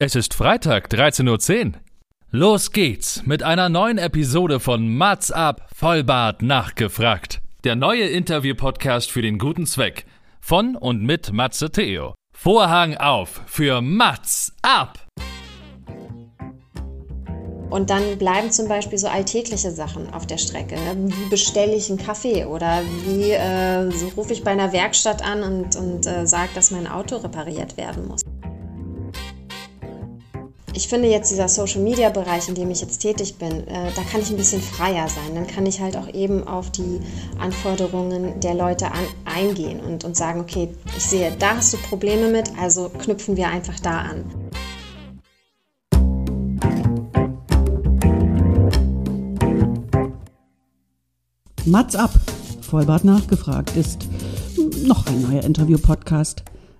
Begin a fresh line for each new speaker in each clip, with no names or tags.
Es ist Freitag, 13.10 Uhr. Los geht's mit einer neuen Episode von Mats ab, Vollbart nachgefragt. Der neue Interview-Podcast für den guten Zweck. Von und mit Matze Theo. Vorhang auf für Mats ab!
Und dann bleiben zum Beispiel so alltägliche Sachen auf der Strecke. Wie bestelle ich einen Kaffee oder wie äh, so rufe ich bei einer Werkstatt an und, und äh, sage, dass mein Auto repariert werden muss ich finde jetzt dieser Social-Media-Bereich, in dem ich jetzt tätig bin, äh, da kann ich ein bisschen freier sein. Dann kann ich halt auch eben auf die Anforderungen der Leute an, eingehen und, und sagen, okay, ich sehe, da hast du Probleme mit, also knüpfen wir einfach da an.
Mats ab, Vollbart nachgefragt, ist noch ein neuer Interview-Podcast.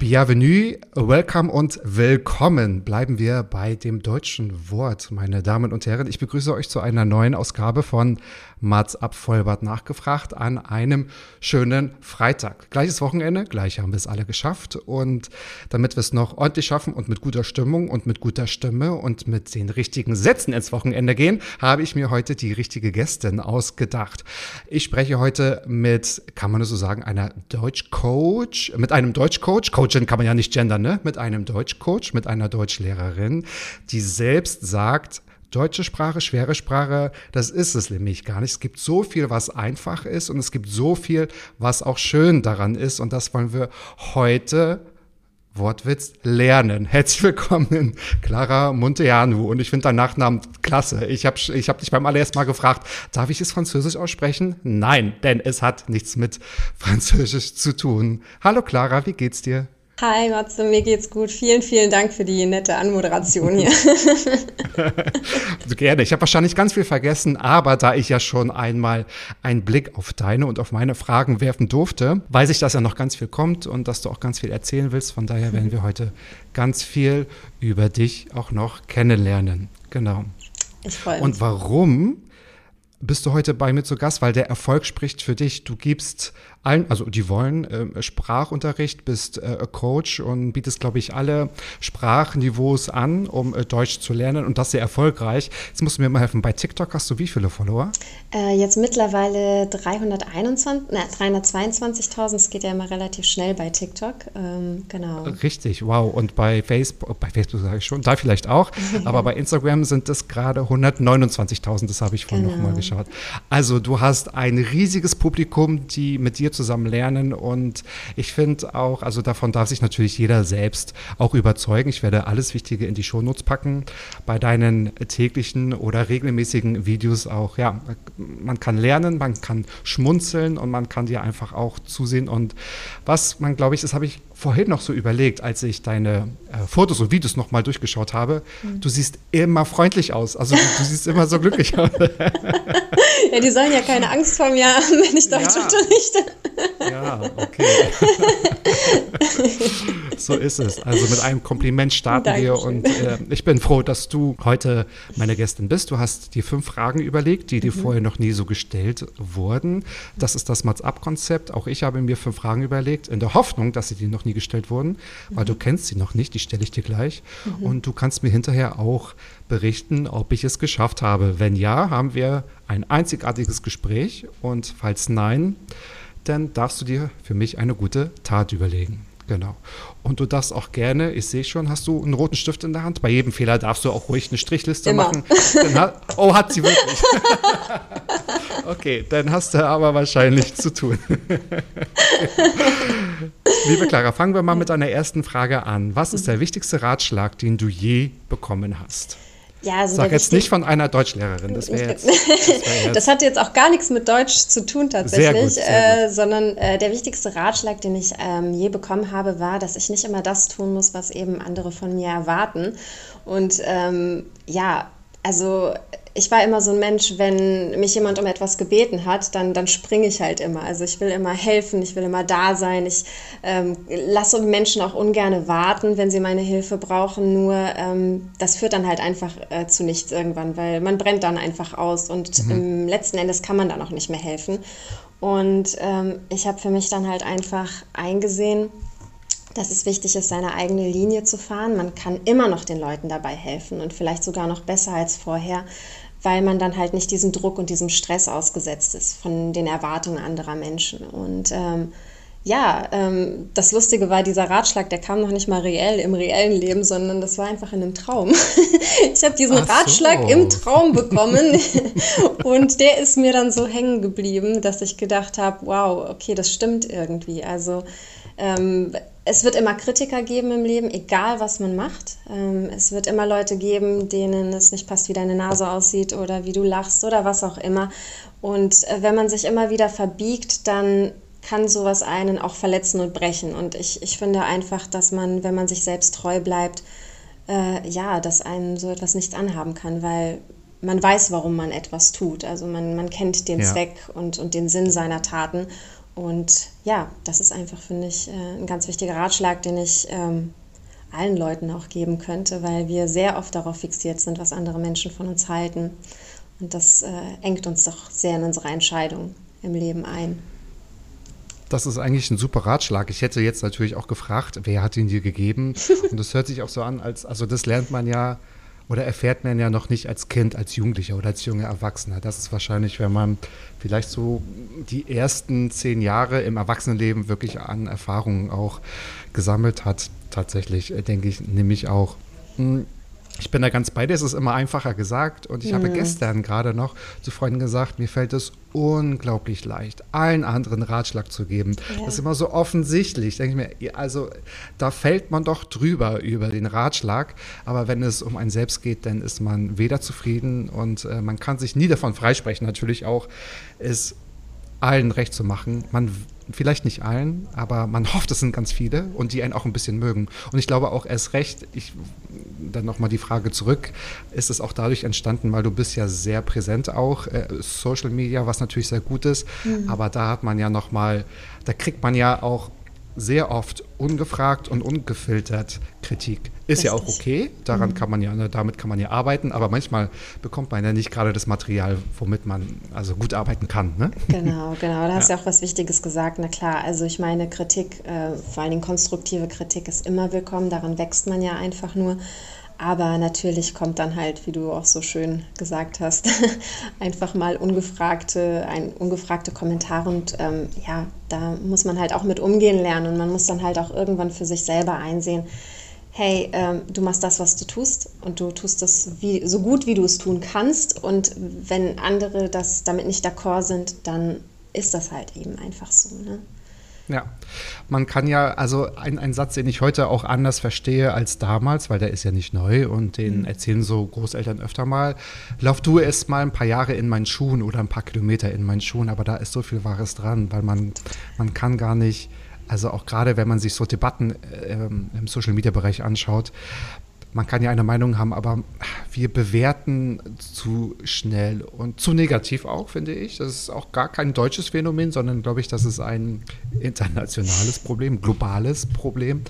Bienvenue, welcome und willkommen. Bleiben wir bei dem deutschen Wort, meine Damen und Herren. Ich begrüße euch zu einer neuen Ausgabe von Mats ab Vollbart nachgefragt an einem schönen Freitag. Gleiches Wochenende, gleich haben wir es alle geschafft. Und damit wir es noch ordentlich schaffen und mit guter Stimmung und mit guter Stimme und mit den richtigen Sätzen ins Wochenende gehen, habe ich mir heute die richtige Gästin ausgedacht. Ich spreche heute mit, kann man das so sagen, einer Deutschcoach, mit einem Deutschcoach. Coachin kann man ja nicht gendern, ne? Mit einem Deutschcoach, mit einer Deutschlehrerin, die selbst sagt, Deutsche Sprache, schwere Sprache, das ist es nämlich gar nicht. Es gibt so viel, was einfach ist und es gibt so viel, was auch schön daran ist und das wollen wir heute Wortwitz lernen. Herzlich willkommen, Clara Monteanu. Und ich finde deinen Nachnamen klasse. Ich habe ich hab dich beim allerersten Mal gefragt, darf ich es Französisch aussprechen? Nein, denn es hat nichts mit Französisch zu tun. Hallo Clara, wie geht's dir?
Hi Matze, mir geht's gut. Vielen, vielen Dank für die nette Anmoderation hier.
Gerne. Ich habe wahrscheinlich ganz viel vergessen, aber da ich ja schon einmal einen Blick auf deine und auf meine Fragen werfen durfte, weiß ich, dass ja noch ganz viel kommt und dass du auch ganz viel erzählen willst. Von daher werden wir heute ganz viel über dich auch noch kennenlernen. Genau.
Ich freue mich.
Und warum bist du heute bei mir zu Gast, weil der Erfolg spricht für dich. Du gibst allen, also die wollen äh, Sprachunterricht, bist äh, Coach und bietest, glaube ich, alle Sprachniveaus an, um äh, Deutsch zu lernen und das sehr erfolgreich. Jetzt musst du mir mal helfen. Bei TikTok hast du wie viele Follower?
Äh, jetzt mittlerweile 321, ne, 322.000. Es geht ja immer relativ schnell bei TikTok. Ähm, genau.
Richtig, wow. Und bei Facebook, bei Facebook sage ich schon, da vielleicht auch, aber bei Instagram sind es gerade 129.000. Das habe ich vorhin genau. nochmal geschaut. Also du hast ein riesiges Publikum, die mit dir dir zusammen lernen. Und ich finde auch, also davon darf sich natürlich jeder selbst auch überzeugen. Ich werde alles Wichtige in die Shownotes packen. Bei deinen täglichen oder regelmäßigen Videos auch, ja, man kann lernen, man kann schmunzeln und man kann dir einfach auch zusehen. Und was man, glaube ich, das habe ich vorhin noch so überlegt, als ich deine äh, Fotos und Videos nochmal durchgeschaut habe. Mhm. Du siehst immer freundlich aus. Also du, du siehst immer so glücklich aus.
ja, die sollen ja keine Angst vor mir haben, wenn ich Deutsch ja. unterrichte.
Ja, okay. so ist es. Also mit einem Kompliment starten Dankeschön. wir und äh, ich bin froh, dass du heute meine Gästin bist. Du hast dir fünf Fragen überlegt, die dir mhm. vorher noch nie so gestellt wurden. Das ist das Mats-Up-Konzept. Auch ich habe mir fünf Fragen überlegt, in der Hoffnung, dass sie dir noch nie gestellt wurden, weil mhm. du kennst sie noch nicht. Die stelle ich dir gleich. Mhm. Und du kannst mir hinterher auch berichten, ob ich es geschafft habe. Wenn ja, haben wir ein einzigartiges Gespräch und falls nein, dann darfst du dir für mich eine gute Tat überlegen. Genau. Und du darfst auch gerne, ich sehe schon, hast du einen roten Stift in der Hand? Bei jedem Fehler darfst du auch ruhig eine Strichliste Immer. machen. Hat, oh, hat sie wirklich. okay, dann hast du aber wahrscheinlich zu tun. Liebe Clara, fangen wir mal mit deiner ersten Frage an. Was ist der wichtigste Ratschlag, den du je bekommen hast? Ja, also Sag jetzt nicht von einer Deutschlehrerin, das wäre jetzt,
wär jetzt. das hat jetzt auch gar nichts mit Deutsch zu tun tatsächlich, sehr gut, sehr äh, sondern äh, der wichtigste Ratschlag, den ich ähm, je bekommen habe, war, dass ich nicht immer das tun muss, was eben andere von mir erwarten. Und ähm, ja, also ich war immer so ein Mensch, wenn mich jemand um etwas gebeten hat, dann, dann springe ich halt immer. Also ich will immer helfen, ich will immer da sein. Ich ähm, lasse Menschen auch ungern warten, wenn sie meine Hilfe brauchen. Nur ähm, das führt dann halt einfach äh, zu nichts irgendwann, weil man brennt dann einfach aus und mhm. im letzten Endes kann man dann auch nicht mehr helfen. Und ähm, ich habe für mich dann halt einfach eingesehen, dass es wichtig ist, seine eigene Linie zu fahren. Man kann immer noch den Leuten dabei helfen und vielleicht sogar noch besser als vorher, weil man dann halt nicht diesem Druck und diesem Stress ausgesetzt ist von den Erwartungen anderer Menschen. Und ähm, ja, ähm, das Lustige war, dieser Ratschlag, der kam noch nicht mal reell im reellen Leben, sondern das war einfach in einem Traum. ich habe diesen Ach Ratschlag so. im Traum bekommen und der ist mir dann so hängen geblieben, dass ich gedacht habe, wow, okay, das stimmt irgendwie. Also ähm, es wird immer Kritiker geben im Leben, egal was man macht. Ähm, es wird immer Leute geben, denen es nicht passt, wie deine Nase aussieht oder wie du lachst oder was auch immer. Und äh, wenn man sich immer wieder verbiegt, dann kann sowas einen auch verletzen und brechen. Und ich, ich finde einfach, dass man, wenn man sich selbst treu bleibt, äh, ja, dass einen so etwas nicht anhaben kann, weil man weiß, warum man etwas tut. Also man, man kennt den ja. Zweck und, und den Sinn seiner Taten. Und ja, das ist einfach, finde ich, äh, ein ganz wichtiger Ratschlag, den ich ähm, allen Leuten auch geben könnte, weil wir sehr oft darauf fixiert sind, was andere Menschen von uns halten. Und das äh, engt uns doch sehr in unsere Entscheidung im Leben ein.
Das ist eigentlich ein super Ratschlag. Ich hätte jetzt natürlich auch gefragt, wer hat ihn dir gegeben? Und das hört sich auch so an, als, also das lernt man ja oder erfährt man ja noch nicht als Kind, als Jugendlicher oder als junger Erwachsener. Das ist wahrscheinlich, wenn man vielleicht so die ersten zehn Jahre im Erwachsenenleben wirklich an Erfahrungen auch gesammelt hat. Tatsächlich, äh, denke ich, nämlich auch. Hm, ich bin da ganz bei dir, es ist immer einfacher gesagt. Und ich mhm. habe gestern gerade noch zu Freunden gesagt, mir fällt es unglaublich leicht, allen anderen Ratschlag zu geben. Ja. Das ist immer so offensichtlich. Denke ich mir, also da fällt man doch drüber über den Ratschlag. Aber wenn es um einen selbst geht, dann ist man weder zufrieden und äh, man kann sich nie davon freisprechen, natürlich auch, es allen recht zu machen. Man vielleicht nicht allen, aber man hofft, es sind ganz viele und die einen auch ein bisschen mögen. Und ich glaube auch erst recht, ich dann nochmal die Frage zurück, ist es auch dadurch entstanden, weil du bist ja sehr präsent auch, äh, Social Media, was natürlich sehr gut ist, mhm. aber da hat man ja nochmal, da kriegt man ja auch sehr oft ungefragt und ungefiltert Kritik. Ist Richtig. ja auch okay, daran mhm. kann man ja, ne, damit kann man ja arbeiten, aber manchmal bekommt man ja nicht gerade das Material, womit man also gut arbeiten kann. Ne?
Genau, genau. Da hast du ja. auch was Wichtiges gesagt. Na klar, also ich meine, Kritik, äh, vor allen Dingen konstruktive Kritik ist immer willkommen, daran wächst man ja einfach nur. Aber natürlich kommt dann halt, wie du auch so schön gesagt hast, einfach mal ungefragte, ein, ungefragte Kommentare und ähm, ja, da muss man halt auch mit umgehen lernen und man muss dann halt auch irgendwann für sich selber einsehen, hey, ähm, du machst das, was du tust und du tust das wie, so gut, wie du es tun kannst und wenn andere das damit nicht d'accord sind, dann ist das halt eben einfach so. Ne?
Ja, man kann ja, also ein, ein Satz, den ich heute auch anders verstehe als damals, weil der ist ja nicht neu und den mhm. erzählen so Großeltern öfter mal. Lauf du erst mal ein paar Jahre in meinen Schuhen oder ein paar Kilometer in meinen Schuhen, aber da ist so viel Wahres dran, weil man, man kann gar nicht, also auch gerade wenn man sich so Debatten äh, im Social-Media-Bereich anschaut, man kann ja eine Meinung haben, aber wir bewerten zu schnell und zu negativ auch, finde ich. Das ist auch gar kein deutsches Phänomen, sondern glaube ich, das ist ein internationales Problem, globales Problem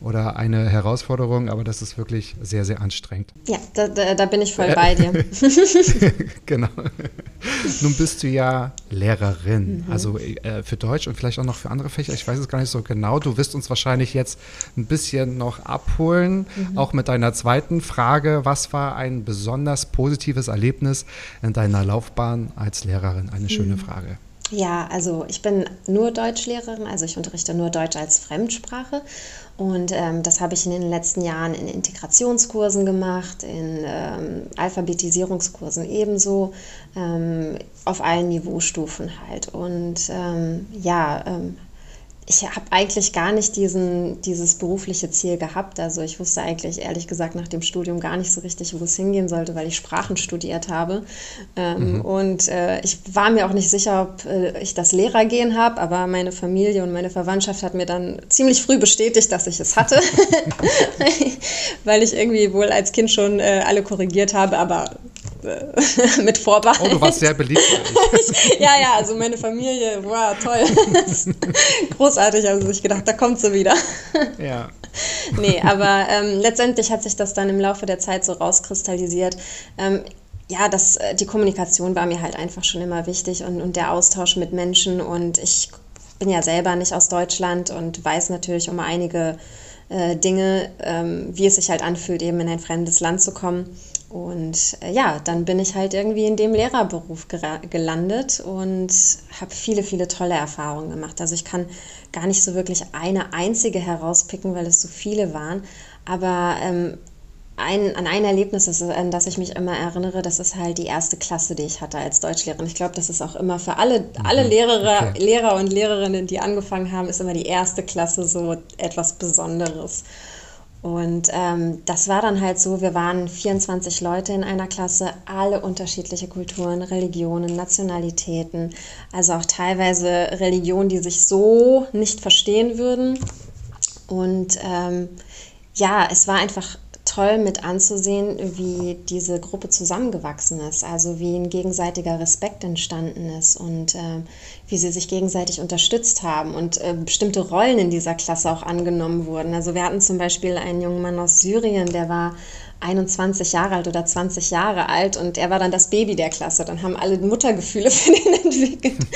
oder eine Herausforderung, aber das ist wirklich sehr, sehr anstrengend.
Ja, da, da, da bin ich voll bei dir.
genau. Nun bist du ja Lehrerin, mhm. also äh, für Deutsch und vielleicht auch noch für andere Fächer. Ich weiß es gar nicht so genau. Du wirst uns wahrscheinlich jetzt ein bisschen noch abholen, mhm. auch mit deiner zweiten Frage. Was war ein besonders positives Erlebnis in deiner Laufbahn als Lehrerin? Eine schöne mhm. Frage.
Ja, also ich bin nur Deutschlehrerin, also ich unterrichte nur Deutsch als Fremdsprache und ähm, das habe ich in den letzten Jahren in Integrationskursen gemacht, in ähm, Alphabetisierungskursen ebenso, ähm, auf allen Niveaustufen halt. Und ähm, ja, ähm, ich habe eigentlich gar nicht diesen, dieses berufliche Ziel gehabt. Also ich wusste eigentlich ehrlich gesagt nach dem Studium gar nicht so richtig, wo es hingehen sollte, weil ich Sprachen studiert habe. Ähm, mhm. Und äh, ich war mir auch nicht sicher, ob äh, ich das Lehrergehen habe, aber meine Familie und meine Verwandtschaft hat mir dann ziemlich früh bestätigt, dass ich es hatte, weil ich irgendwie wohl als Kind schon äh, alle korrigiert habe, aber mit Vorbehalt.
Oh, du warst sehr beliebt.
ja, ja, also meine Familie, wow, toll. Großartig, also ich gedacht, da kommt sie wieder.
ja.
nee, aber ähm, letztendlich hat sich das dann im Laufe der Zeit so rauskristallisiert. Ähm, ja, das, äh, die Kommunikation war mir halt einfach schon immer wichtig und, und der Austausch mit Menschen. Und ich bin ja selber nicht aus Deutschland und weiß natürlich um einige äh, Dinge, ähm, wie es sich halt anfühlt, eben in ein fremdes Land zu kommen. Und äh, ja, dann bin ich halt irgendwie in dem Lehrerberuf gelandet und habe viele, viele tolle Erfahrungen gemacht. Also ich kann gar nicht so wirklich eine einzige herauspicken, weil es so viele waren. Aber ähm, ein, an ein Erlebnis, an das ich mich immer erinnere, das ist halt die erste Klasse, die ich hatte als Deutschlehrerin. Ich glaube, das ist auch immer für alle, alle mhm. Lehrer, okay. Lehrer und Lehrerinnen, die angefangen haben, ist immer die erste Klasse so etwas Besonderes. Und ähm, das war dann halt so, wir waren 24 Leute in einer Klasse, alle unterschiedliche Kulturen, Religionen, Nationalitäten, also auch teilweise Religionen, die sich so nicht verstehen würden. Und ähm, ja, es war einfach toll mit anzusehen, wie diese Gruppe zusammengewachsen ist, also wie ein gegenseitiger Respekt entstanden ist und äh, wie sie sich gegenseitig unterstützt haben und äh, bestimmte Rollen in dieser Klasse auch angenommen wurden. Also wir hatten zum Beispiel einen jungen Mann aus Syrien, der war 21 Jahre alt oder 20 Jahre alt und er war dann das Baby der Klasse. Dann haben alle Muttergefühle für den entwickelt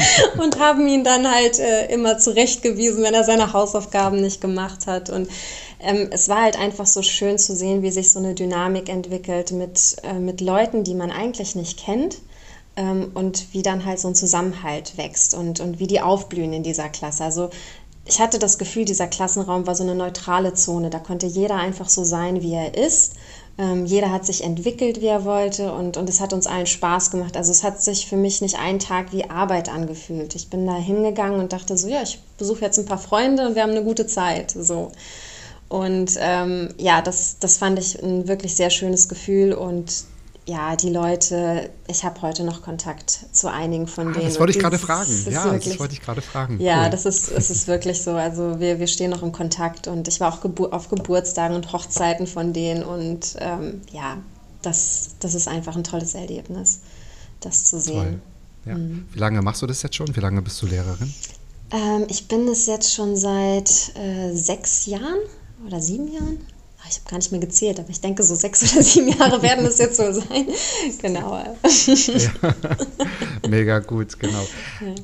und haben ihn dann halt äh, immer zurechtgewiesen, wenn er seine Hausaufgaben nicht gemacht hat. Und ähm, es war halt einfach so schön zu sehen, wie sich so eine Dynamik entwickelt mit, äh, mit Leuten, die man eigentlich nicht kennt. Ähm, und wie dann halt so ein Zusammenhalt wächst und, und wie die aufblühen in dieser Klasse. Also ich hatte das Gefühl, dieser Klassenraum war so eine neutrale Zone. Da konnte jeder einfach so sein, wie er ist. Ähm, jeder hat sich entwickelt, wie er wollte und, und es hat uns allen Spaß gemacht. Also es hat sich für mich nicht einen Tag wie Arbeit angefühlt. Ich bin da hingegangen und dachte so, ja, ich besuche jetzt ein paar Freunde und wir haben eine gute Zeit. So. Und ähm, ja, das, das fand ich ein wirklich sehr schönes Gefühl und ja, die Leute, ich habe heute noch Kontakt zu einigen von ah, denen.
Das wollte ich gerade fragen. Ja, wirklich, das wollte ich gerade fragen.
Ja, cool. das ist, es ist wirklich so. Also wir, wir stehen noch im Kontakt und ich war auch Gebur auf Geburtstagen und Hochzeiten von denen und ähm, ja, das, das ist einfach ein tolles Erlebnis, das zu sehen.
Toll. Ja. Mhm. Wie lange machst du das jetzt schon? Wie lange bist du Lehrerin?
Ähm, ich bin es jetzt schon seit äh, sechs Jahren oder sieben Jahren. Ah, ich habe gar nicht mehr gezählt, aber ich denke, so sechs oder sieben Jahre werden es jetzt so sein. Genau. Ja.
Mega gut, genau.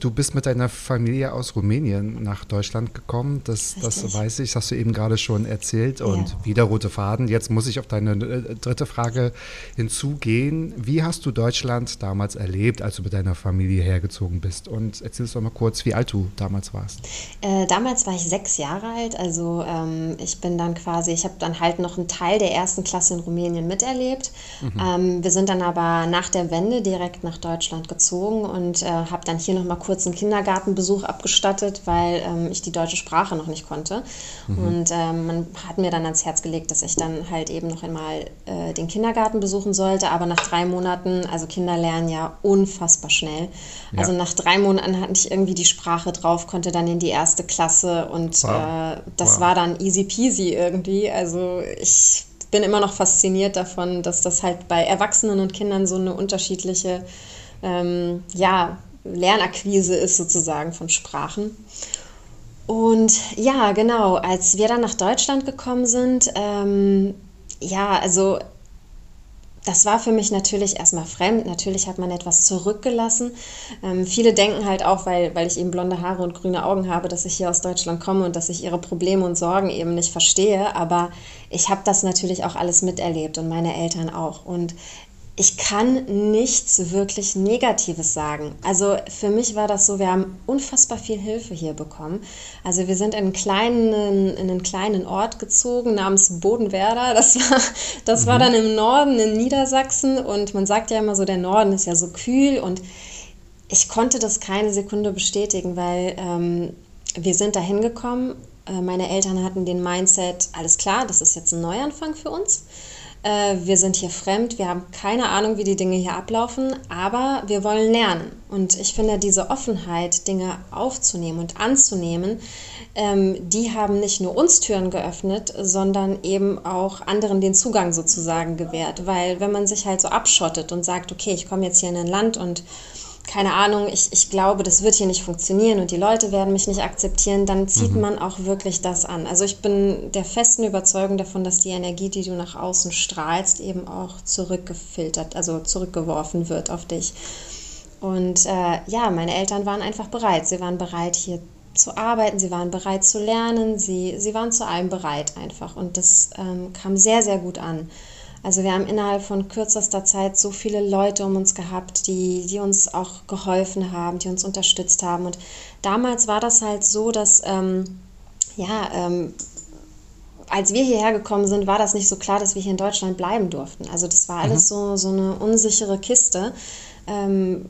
Du bist mit deiner Familie aus Rumänien nach Deutschland gekommen. Das, das weiß ich, das hast du eben gerade schon erzählt. Und ja. wieder rote Faden. Jetzt muss ich auf deine äh, dritte Frage hinzugehen. Wie hast du Deutschland damals erlebt, als du mit deiner Familie hergezogen bist? Und erzähl uns doch mal kurz, wie alt du damals warst.
Äh, damals war ich sechs Jahre alt. Also ähm, ich bin dann quasi, ich habe dann halt halt noch einen Teil der ersten Klasse in Rumänien miterlebt. Mhm. Ähm, wir sind dann aber nach der Wende direkt nach Deutschland gezogen und äh, habe dann hier noch mal kurz einen Kindergartenbesuch abgestattet, weil ähm, ich die deutsche Sprache noch nicht konnte. Mhm. Und ähm, man hat mir dann ans Herz gelegt, dass ich dann halt eben noch einmal äh, den Kindergarten besuchen sollte. Aber nach drei Monaten, also Kinder lernen ja unfassbar schnell. Ja. Also nach drei Monaten hatte ich irgendwie die Sprache drauf, konnte dann in die erste Klasse und wow. äh, das wow. war dann easy peasy irgendwie. Also ich bin immer noch fasziniert davon, dass das halt bei Erwachsenen und Kindern so eine unterschiedliche ähm, ja, Lernakquise ist sozusagen von Sprachen. Und ja, genau, als wir dann nach Deutschland gekommen sind, ähm, ja, also das war für mich natürlich erstmal fremd. Natürlich hat man etwas zurückgelassen. Ähm, viele denken halt auch, weil, weil ich eben blonde Haare und grüne Augen habe, dass ich hier aus Deutschland komme und dass ich ihre Probleme und Sorgen eben nicht verstehe. Aber ich habe das natürlich auch alles miterlebt und meine Eltern auch. Und ich kann nichts wirklich Negatives sagen. Also für mich war das so, wir haben unfassbar viel Hilfe hier bekommen. Also wir sind in einen kleinen, in einen kleinen Ort gezogen namens Bodenwerder. Das war, das mhm. war dann im Norden in Niedersachsen und man sagt ja immer so, der Norden ist ja so kühl und ich konnte das keine Sekunde bestätigen, weil ähm, wir sind da hingekommen. Äh, meine Eltern hatten den Mindset, alles klar, das ist jetzt ein Neuanfang für uns äh, wir sind hier fremd, wir haben keine Ahnung, wie die Dinge hier ablaufen, aber wir wollen lernen. Und ich finde, diese Offenheit, Dinge aufzunehmen und anzunehmen, ähm, die haben nicht nur uns Türen geöffnet, sondern eben auch anderen den Zugang sozusagen gewährt. Weil wenn man sich halt so abschottet und sagt, okay, ich komme jetzt hier in ein Land und keine Ahnung, ich, ich glaube, das wird hier nicht funktionieren und die Leute werden mich nicht akzeptieren, dann zieht mhm. man auch wirklich das an. Also ich bin der festen Überzeugung davon, dass die Energie, die du nach außen strahlst, eben auch zurückgefiltert, also zurückgeworfen wird auf dich. Und äh, ja, meine Eltern waren einfach bereit. Sie waren bereit, hier zu arbeiten, sie waren bereit zu lernen, sie, sie waren zu allem bereit einfach. Und das ähm, kam sehr, sehr gut an. Also wir haben innerhalb von kürzester Zeit so viele Leute um uns gehabt, die, die uns auch geholfen haben, die uns unterstützt haben. Und damals war das halt so, dass, ähm, ja, ähm, als wir hierher gekommen sind, war das nicht so klar, dass wir hier in Deutschland bleiben durften. Also das war alles mhm. so, so eine unsichere Kiste. Ähm,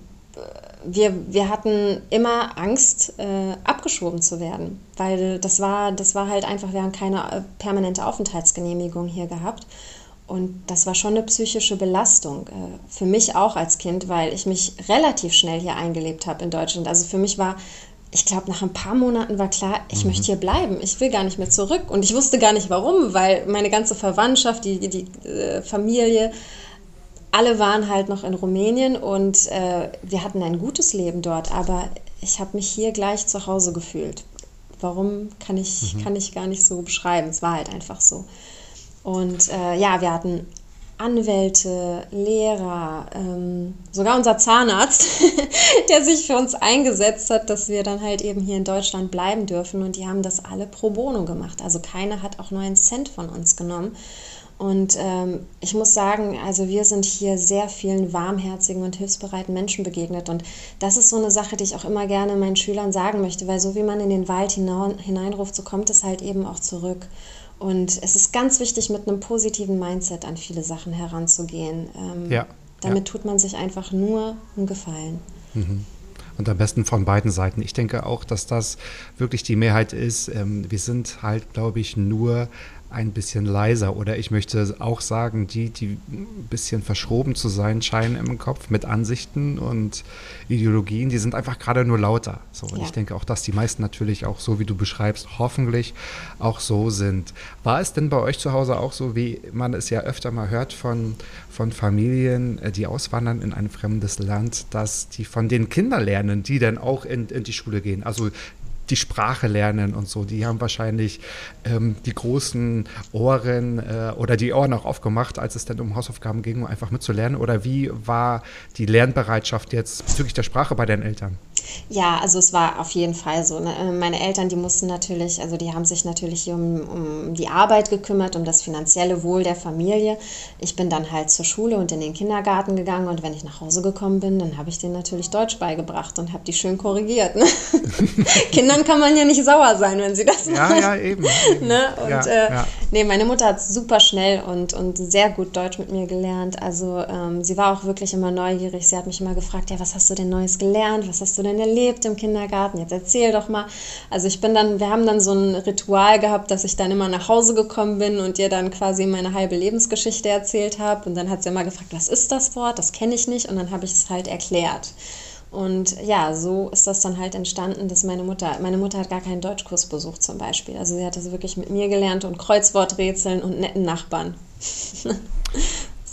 wir, wir hatten immer Angst, äh, abgeschoben zu werden, weil das war, das war halt einfach, wir haben keine äh, permanente Aufenthaltsgenehmigung hier gehabt. Und das war schon eine psychische Belastung äh, für mich auch als Kind, weil ich mich relativ schnell hier eingelebt habe in Deutschland. Also für mich war, ich glaube, nach ein paar Monaten war klar, ich mhm. möchte hier bleiben. Ich will gar nicht mehr zurück. Und ich wusste gar nicht warum, weil meine ganze Verwandtschaft, die, die, äh, Familie, alle waren halt noch in Rumänien und äh, wir hatten ein gutes Leben dort. Aber ich habe mich hier gleich zu Hause gefühlt. Warum kann ich, mhm. kann ich gar nicht so beschreiben. Es war halt einfach so. Und äh, ja, wir hatten Anwälte, Lehrer, ähm, sogar unser Zahnarzt, der sich für uns eingesetzt hat, dass wir dann halt eben hier in Deutschland bleiben dürfen. Und die haben das alle pro bono gemacht. Also keiner hat auch nur einen Cent von uns genommen. Und ähm, ich muss sagen, also wir sind hier sehr vielen warmherzigen und hilfsbereiten Menschen begegnet. Und das ist so eine Sache, die ich auch immer gerne meinen Schülern sagen möchte, weil so wie man in den Wald hineinruft, so kommt es halt eben auch zurück. Und es ist ganz wichtig, mit einem positiven Mindset an viele Sachen heranzugehen. Ähm, ja, damit ja. tut man sich einfach nur einen Gefallen.
Mhm. Und am besten von beiden Seiten. Ich denke auch, dass das wirklich die Mehrheit ist. Ähm, wir sind halt, glaube ich, nur ein bisschen leiser. Oder ich möchte auch sagen, die, die ein bisschen verschroben zu sein scheinen im Kopf mit Ansichten und Ideologien, die sind einfach gerade nur lauter. So, und ja. ich denke auch, dass die meisten natürlich auch so, wie du beschreibst, hoffentlich auch so sind. War es denn bei euch zu Hause auch so, wie man es ja öfter mal hört von, von Familien, äh, die auswandern in ein fremdes Land, dass die von den Kindern lernen, die dann auch in, in die Schule gehen? Also die Sprache lernen und so. Die haben wahrscheinlich ähm, die großen Ohren äh, oder die Ohren auch aufgemacht, als es dann um Hausaufgaben ging, um einfach mitzulernen. Oder wie war die Lernbereitschaft jetzt bezüglich der Sprache bei deinen Eltern?
Ja, also es war auf jeden Fall so. Ne? Äh, meine Eltern, die mussten natürlich, also die haben sich natürlich um, um die Arbeit gekümmert, um das finanzielle Wohl der Familie. Ich bin dann halt zur Schule und in den Kindergarten gegangen und wenn ich nach Hause gekommen bin, dann habe ich denen natürlich Deutsch beigebracht und habe die schön korrigiert. Ne? Kindern kann man ja nicht sauer sein, wenn sie das
machen. Ja, ja, eben.
ne? Und ja, äh, ja. nee, meine Mutter hat super schnell und, und sehr gut Deutsch mit mir gelernt. Also ähm, sie war auch wirklich immer neugierig. Sie hat mich immer gefragt, ja, was hast du denn Neues gelernt? Was hast du denn denn erlebt im Kindergarten? Jetzt erzähl doch mal. Also ich bin dann, wir haben dann so ein Ritual gehabt, dass ich dann immer nach Hause gekommen bin und ihr dann quasi meine halbe Lebensgeschichte erzählt habe. Und dann hat sie immer gefragt, was ist das Wort? Das kenne ich nicht. Und dann habe ich es halt erklärt. Und ja, so ist das dann halt entstanden, dass meine Mutter, meine Mutter hat gar keinen Deutschkurs besucht zum Beispiel. Also sie hat das wirklich mit mir gelernt und Kreuzworträtseln und netten Nachbarn.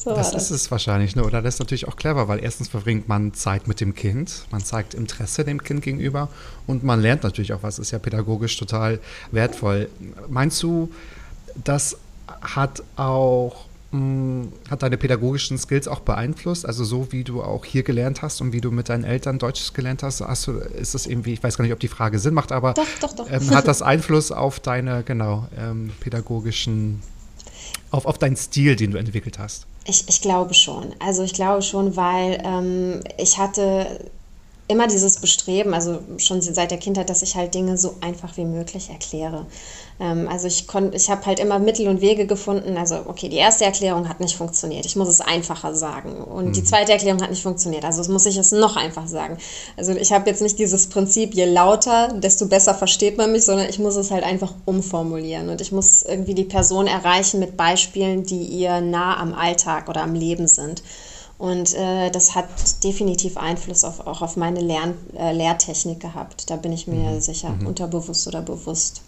So das, das, ist es wahrscheinlich, ne? oder das ist natürlich auch clever, weil erstens verbringt man Zeit mit dem Kind, man zeigt Interesse dem Kind gegenüber und man lernt natürlich auch was, ist ja pädagogisch total wertvoll. Meinst du, das hat auch mh, hm, hat deine pädagogischen Skills auch beeinflusst? Also so wie du auch hier gelernt hast und wie du mit deinen Eltern Deutsch gelernt hast, hast du, ist das irgendwie, ich weiß gar nicht, ob die Frage Sinn macht, aber
doch, doch, doch.
Ähm, hat das Einfluss auf deine, genau, ähm, pädagogischen, auf, auf deinen Stil, den du entwickelt hast?
Ich, ich glaube schon. Also ich glaube schon, weil ähm, ich hatte immer dieses Bestreben, also schon seit der Kindheit, dass ich halt Dinge so einfach wie möglich erkläre. Ähm, also ich konnte, ich habe halt immer Mittel und Wege gefunden. Also okay, die erste Erklärung hat nicht funktioniert. Ich muss es einfacher sagen. Und mhm. die zweite Erklärung hat nicht funktioniert. Also muss ich es noch einfach sagen. Also ich habe jetzt nicht dieses Prinzip, je lauter, desto besser versteht man mich, sondern ich muss es halt einfach umformulieren. Und ich muss irgendwie die Person erreichen mit Beispielen, die ihr nah am Alltag oder am Leben sind. Und äh, das hat definitiv Einfluss auf, auch auf meine Lern, äh, Lehrtechnik gehabt. Da bin ich mir mhm. sicher, mhm. unterbewusst oder bewusst.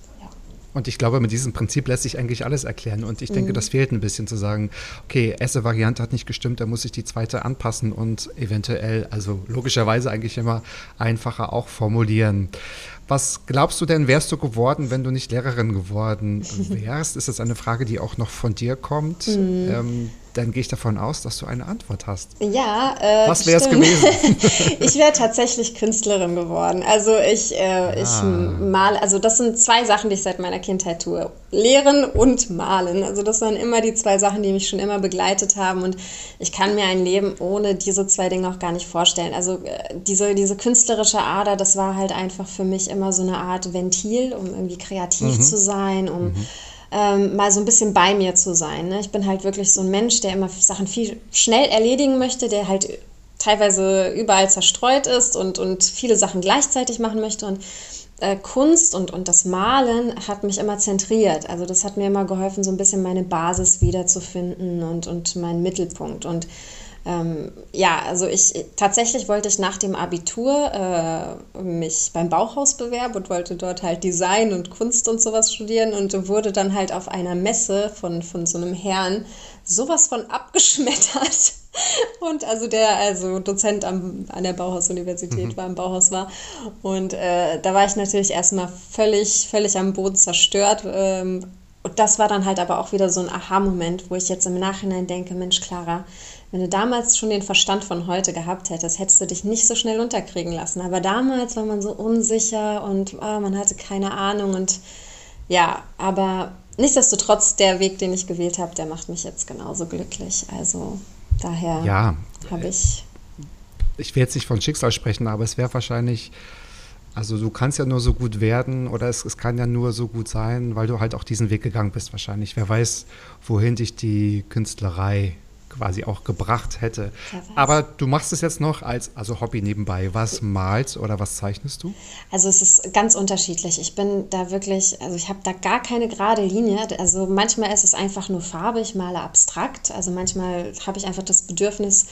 Und ich glaube, mit diesem Prinzip lässt sich eigentlich alles erklären. Und ich denke, mhm. das fehlt ein bisschen zu sagen, okay, erste Variante hat nicht gestimmt, da muss ich die zweite anpassen und eventuell, also logischerweise eigentlich immer einfacher auch formulieren. Was glaubst du denn, wärst du geworden, wenn du nicht Lehrerin geworden wärst? Ist das eine Frage, die auch noch von dir kommt? Mhm. Ähm, dann gehe ich davon aus, dass du eine Antwort hast.
Ja, äh,
was wäre es gewesen?
ich wäre tatsächlich Künstlerin geworden. Also ich, äh, ich ah. male, also das sind zwei Sachen, die ich seit meiner Kindheit tue. Lehren und malen. Also das waren immer die zwei Sachen, die mich schon immer begleitet haben und ich kann mir ein Leben ohne diese zwei Dinge auch gar nicht vorstellen. Also äh, diese, diese künstlerische Ader, das war halt einfach für mich immer so eine Art Ventil, um irgendwie kreativ mhm. zu sein, um mhm ähm, mal so ein bisschen bei mir zu sein. Ne? Ich bin halt wirklich so ein Mensch, der immer Sachen viel schnell erledigen möchte, der halt teilweise überall zerstreut ist und, und viele Sachen gleichzeitig machen möchte. Und äh, Kunst und, und das Malen hat mich immer zentriert. Also das hat mir immer geholfen, so ein bisschen meine Basis wiederzufinden und, und meinen Mittelpunkt. Und ähm, ja, also ich tatsächlich wollte ich nach dem Abitur äh, mich beim Bauhaus bewerben und wollte dort halt Design und Kunst und sowas studieren und wurde dann halt auf einer Messe von, von so einem Herrn sowas von abgeschmettert. Und also der, also Dozent am, an der Bauhaus-Universität mhm. war, im Bauhaus war. Und äh, da war ich natürlich erstmal völlig, völlig am Boden zerstört. Ähm, und das war dann halt aber auch wieder so ein Aha-Moment, wo ich jetzt im Nachhinein denke, Mensch, Clara, wenn du damals schon den Verstand von heute gehabt hättest, hättest du dich nicht so schnell unterkriegen lassen. Aber damals war man so unsicher und oh, man hatte keine Ahnung. Und ja, aber nichtsdestotrotz, der Weg, den ich gewählt habe, der macht mich jetzt genauso glücklich. Also daher ja, habe ich.
Ich will jetzt nicht von Schicksal sprechen, aber es wäre wahrscheinlich. Also du kannst ja nur so gut werden oder es, es kann ja nur so gut sein, weil du halt auch diesen Weg gegangen bist wahrscheinlich. Wer weiß, wohin dich die Künstlerei quasi auch gebracht hätte. Aber du machst es jetzt noch als also Hobby nebenbei. Was malst oder was zeichnest du?
Also es ist ganz unterschiedlich. Ich bin da wirklich, also ich habe da gar keine gerade Linie. Also manchmal ist es einfach nur Farbe, ich male abstrakt. Also manchmal habe ich einfach das Bedürfnis,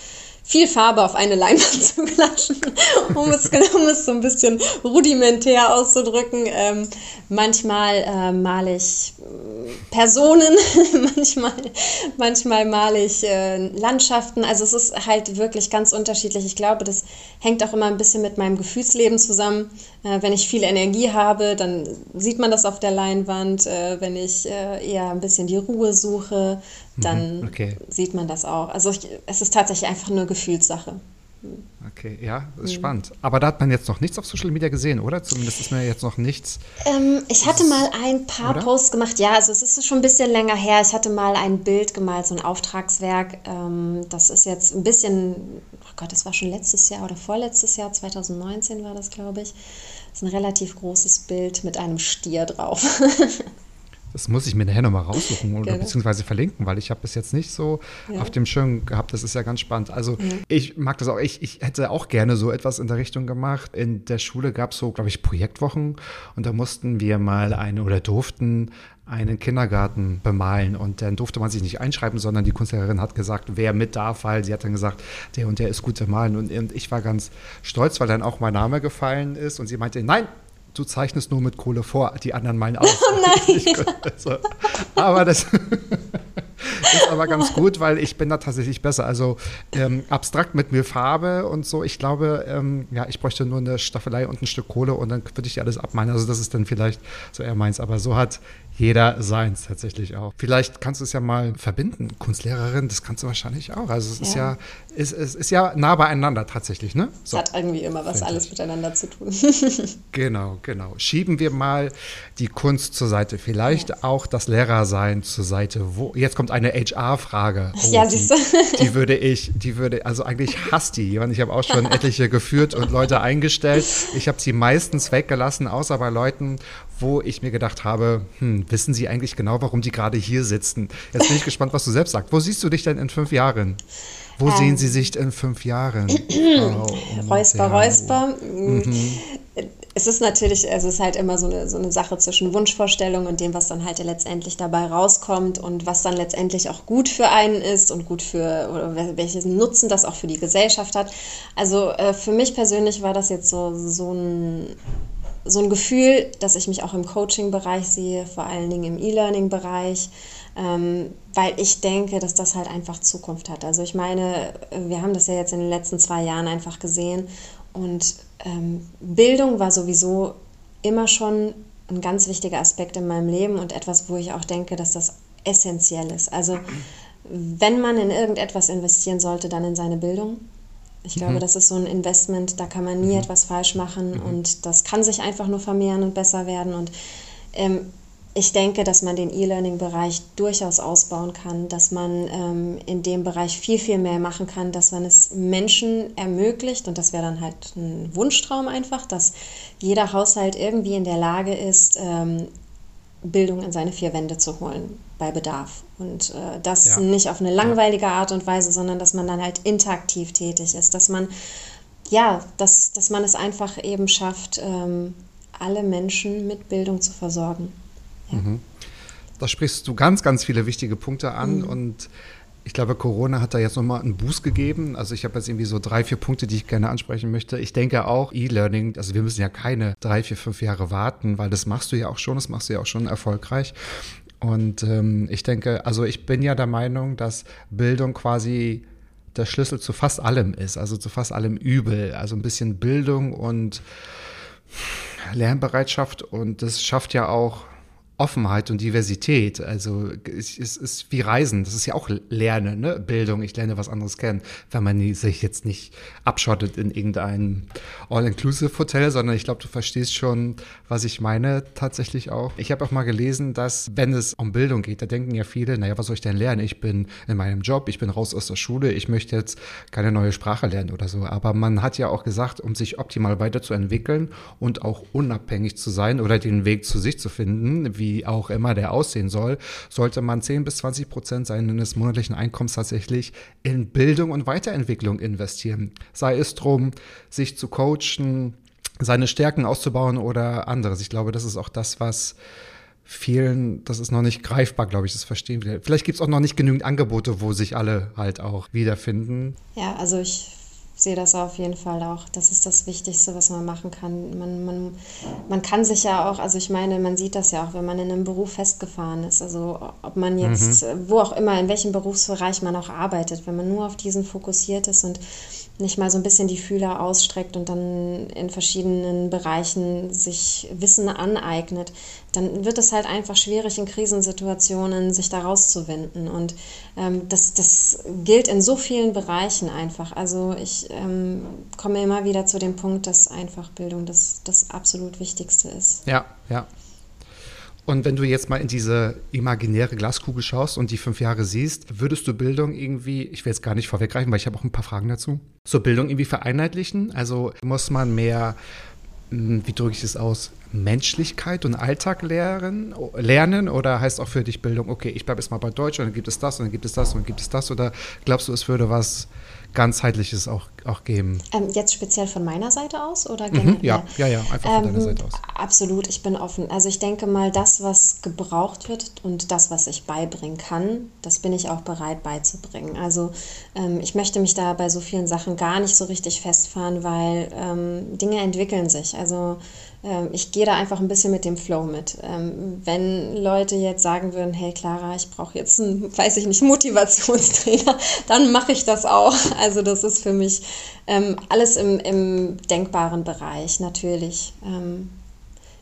viel Farbe auf eine Leinwand zu klatschen, um es, um es so ein bisschen rudimentär auszudrücken. Ähm, manchmal äh, male ich äh, Personen, manchmal, manchmal male ich äh, Landschaften. Also es ist halt wirklich ganz unterschiedlich. Ich glaube, das hängt auch immer ein bisschen mit meinem Gefühlsleben zusammen. Äh, wenn ich viel Energie habe, dann sieht man das auf der Leinwand. Äh, wenn ich äh, eher ein bisschen die Ruhe suche, dann mhm, okay. sieht man das auch. Also ich, es ist tatsächlich einfach nur Gefühlssache.
Okay, ja, das ist mhm. spannend. Aber da hat man jetzt noch nichts auf Social Media gesehen, oder? Zumindest ist mir jetzt noch nichts.
Ähm, ich hatte mal ein paar oder? Posts gemacht. Ja, also es ist schon ein bisschen länger her. Ich hatte mal ein Bild gemalt, so ein Auftragswerk. Ähm, das ist jetzt ein bisschen, oh Gott, das war schon letztes Jahr oder vorletztes Jahr, 2019 war das, glaube ich. Das ist ein relativ großes Bild mit einem Stier drauf.
Das muss ich mir nachher nochmal raussuchen oder beziehungsweise verlinken, weil ich habe bis jetzt nicht so ja. auf dem Schirm gehabt. Das ist ja ganz spannend. Also ja. ich mag das auch. Ich, ich hätte auch gerne so etwas in der Richtung gemacht. In der Schule gab es so, glaube ich, Projektwochen und da mussten wir mal eine oder durften einen Kindergarten bemalen und dann durfte man sich nicht einschreiben, sondern die Kunstlehrerin hat gesagt, wer mit darf, weil sie hat dann gesagt, der und der ist gut im Malen und, und ich war ganz stolz, weil dann auch mein Name gefallen ist und sie meinte, nein, du zeichnest nur mit Kohle vor, die anderen malen aus. Oh nein. Also, aber das ist aber ganz gut, weil ich bin da tatsächlich besser. Also ähm, abstrakt mit mir Farbe und so. Ich glaube, ähm, ja, ich bräuchte nur eine Staffelei und ein Stück Kohle und dann würde ich alles abmalen. Also das ist dann vielleicht so eher meins. Aber so hat jeder seins tatsächlich auch. Vielleicht kannst du es ja mal verbinden. Kunstlehrerin, das kannst du wahrscheinlich auch. Also es ja. ist ja, es, es ist ja nah beieinander tatsächlich, ne?
So. Hat irgendwie immer was alles ich. miteinander zu tun.
genau, genau. Schieben wir mal die Kunst zur Seite. Vielleicht ja. auch das Lehrersein zur Seite. Wo, jetzt kommt eine HR-Frage.
Oh, ja, siehst du.
Die, die, würde ich, die würde, also eigentlich hasst die jemand. Ich habe auch schon etliche geführt und Leute eingestellt. Ich habe sie meistens weggelassen, außer bei Leuten, wo ich mir gedacht habe, hm, wissen Sie eigentlich genau, warum die gerade hier sitzen? Jetzt bin ich gespannt, was du selbst sagst. Wo siehst du dich denn in fünf Jahren? Wo ähm, sehen Sie sich in fünf Jahren?
oh, räusper, Räusper. Mhm. Es ist natürlich, also es ist halt immer so eine, so eine Sache zwischen Wunschvorstellung und dem, was dann halt letztendlich dabei rauskommt und was dann letztendlich auch gut für einen ist und gut für, oder welchen Nutzen das auch für die Gesellschaft hat. Also äh, für mich persönlich war das jetzt so, so ein so ein Gefühl, dass ich mich auch im Coaching-Bereich sehe, vor allen Dingen im E-Learning-Bereich, ähm, weil ich denke, dass das halt einfach Zukunft hat. Also ich meine, wir haben das ja jetzt in den letzten zwei Jahren einfach gesehen und ähm, Bildung war sowieso immer schon ein ganz wichtiger Aspekt in meinem Leben und etwas, wo ich auch denke, dass das essentiell ist. Also wenn man in irgendetwas investieren sollte, dann in seine Bildung. Ich glaube, mhm. das ist so ein Investment, da kann man nie mhm. etwas falsch machen mhm. und das kann sich einfach nur vermehren und besser werden. Und ähm, ich denke, dass man den E-Learning-Bereich durchaus ausbauen kann, dass man ähm, in dem Bereich viel, viel mehr machen kann, dass man es Menschen ermöglicht, und das wäre dann halt ein Wunschtraum einfach, dass jeder Haushalt irgendwie in der Lage ist, ähm, Bildung in seine vier Wände zu holen bei Bedarf. Und äh, das ja. nicht auf eine langweilige Art und Weise, sondern dass man dann halt interaktiv tätig ist, dass man, ja, dass, dass man es einfach eben schafft, ähm, alle Menschen mit Bildung zu versorgen. Ja. Mhm.
Da sprichst du ganz, ganz viele wichtige Punkte an mhm. und ich glaube, Corona hat da jetzt nochmal einen Boost gegeben. Also ich habe jetzt irgendwie so drei, vier Punkte, die ich gerne ansprechen möchte. Ich denke auch E-Learning, also wir müssen ja keine drei, vier, fünf Jahre warten, weil das machst du ja auch schon, das machst du ja auch schon erfolgreich. Und ähm, ich denke, also ich bin ja der Meinung, dass Bildung quasi der Schlüssel zu fast allem ist, also zu fast allem Übel. Also ein bisschen Bildung und Lernbereitschaft und das schafft ja auch Offenheit und Diversität. Also es, ist wie Reisen, das ist ja auch Lernen, ne? Bildung. Ich lerne was anderes kennen, wenn man sich jetzt nicht abschottet in irgendein All-Inclusive-Hotel, sondern ich glaube, du verstehst schon, was ich meine tatsächlich auch. Ich habe auch mal gelesen, dass wenn es um Bildung geht, da denken ja viele, naja, was soll ich denn lernen? Ich bin in meinem Job, ich bin raus aus der Schule, ich möchte jetzt keine neue Sprache lernen oder so. Aber man hat ja auch gesagt, um sich optimal weiterzuentwickeln und auch unabhängig zu sein oder den Weg zu sich zu finden, wie wie auch immer der aussehen soll, sollte man 10 bis 20 Prozent seines monatlichen Einkommens tatsächlich in Bildung und Weiterentwicklung investieren. Sei es drum, sich zu coachen, seine Stärken auszubauen oder anderes. Ich glaube, das ist auch das, was vielen, das ist noch nicht greifbar, glaube ich, das verstehen wir. Vielleicht gibt es auch noch nicht genügend Angebote, wo sich alle halt auch wiederfinden.
Ja, also ich sehe das auf jeden Fall auch. Das ist das Wichtigste, was man machen kann. Man, man, man kann sich ja auch, also ich meine, man sieht das ja auch, wenn man in einem Beruf festgefahren ist. Also ob man jetzt, mhm. wo auch immer, in welchem Berufsbereich man auch arbeitet, wenn man nur auf diesen fokussiert ist und nicht mal so ein bisschen die Fühler ausstreckt und dann in verschiedenen Bereichen sich Wissen aneignet, dann wird es halt einfach schwierig in Krisensituationen, sich da rauszuwinden. Und ähm, das, das gilt in so vielen Bereichen einfach. Also ich ähm, komme immer wieder zu dem Punkt, dass einfach Bildung das, das absolut Wichtigste ist.
Ja, ja. Und wenn du jetzt mal in diese imaginäre Glaskugel schaust und die fünf Jahre siehst, würdest du Bildung irgendwie, ich will jetzt gar nicht vorweggreifen, weil ich habe auch ein paar Fragen dazu, so Bildung irgendwie vereinheitlichen? Also muss man mehr, hm, wie drücke ich es aus, Menschlichkeit und Alltag lernen, lernen oder heißt auch für dich Bildung, okay, ich bleibe jetzt mal bei Deutsch und dann gibt es das und dann gibt es das und dann gibt es das oder glaubst du, es würde was ganzheitliches auch, auch geben.
Ähm, jetzt speziell von meiner Seite aus oder
generell? Mhm, ja, ja, ja, einfach von ähm, deiner Seite aus.
Absolut, ich bin offen. Also ich denke mal, das, was gebraucht wird und das, was ich beibringen kann, das bin ich auch bereit beizubringen. Also ähm, ich möchte mich da bei so vielen Sachen gar nicht so richtig festfahren, weil ähm, Dinge entwickeln sich. Also ich gehe da einfach ein bisschen mit dem Flow mit. Ähm, wenn Leute jetzt sagen würden, hey Clara, ich brauche jetzt einen, weiß ich nicht, Motivationstrainer, dann mache ich das auch. Also das ist für mich ähm, alles im, im denkbaren Bereich, natürlich.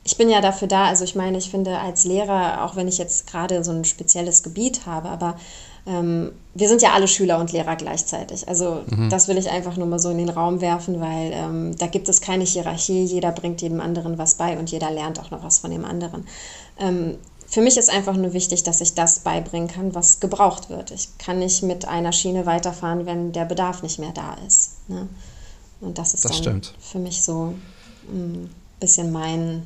ich bin ja dafür da, also ich meine, ich finde als Lehrer, auch wenn ich jetzt gerade so ein spezielles Gebiet habe, aber ähm, wir sind ja alle Schüler und Lehrer gleichzeitig. Also mhm. das will ich einfach nur mal so in den Raum werfen, weil ähm, da gibt es keine Hierarchie. Jeder bringt jedem anderen was bei und jeder lernt auch noch was von dem anderen. Ähm, für mich ist einfach nur wichtig, dass ich das beibringen kann, was gebraucht wird. Ich kann nicht mit einer Schiene weiterfahren, wenn der Bedarf nicht mehr da ist. Ne? Und das ist
das
dann
stimmt.
für mich so ein bisschen mein,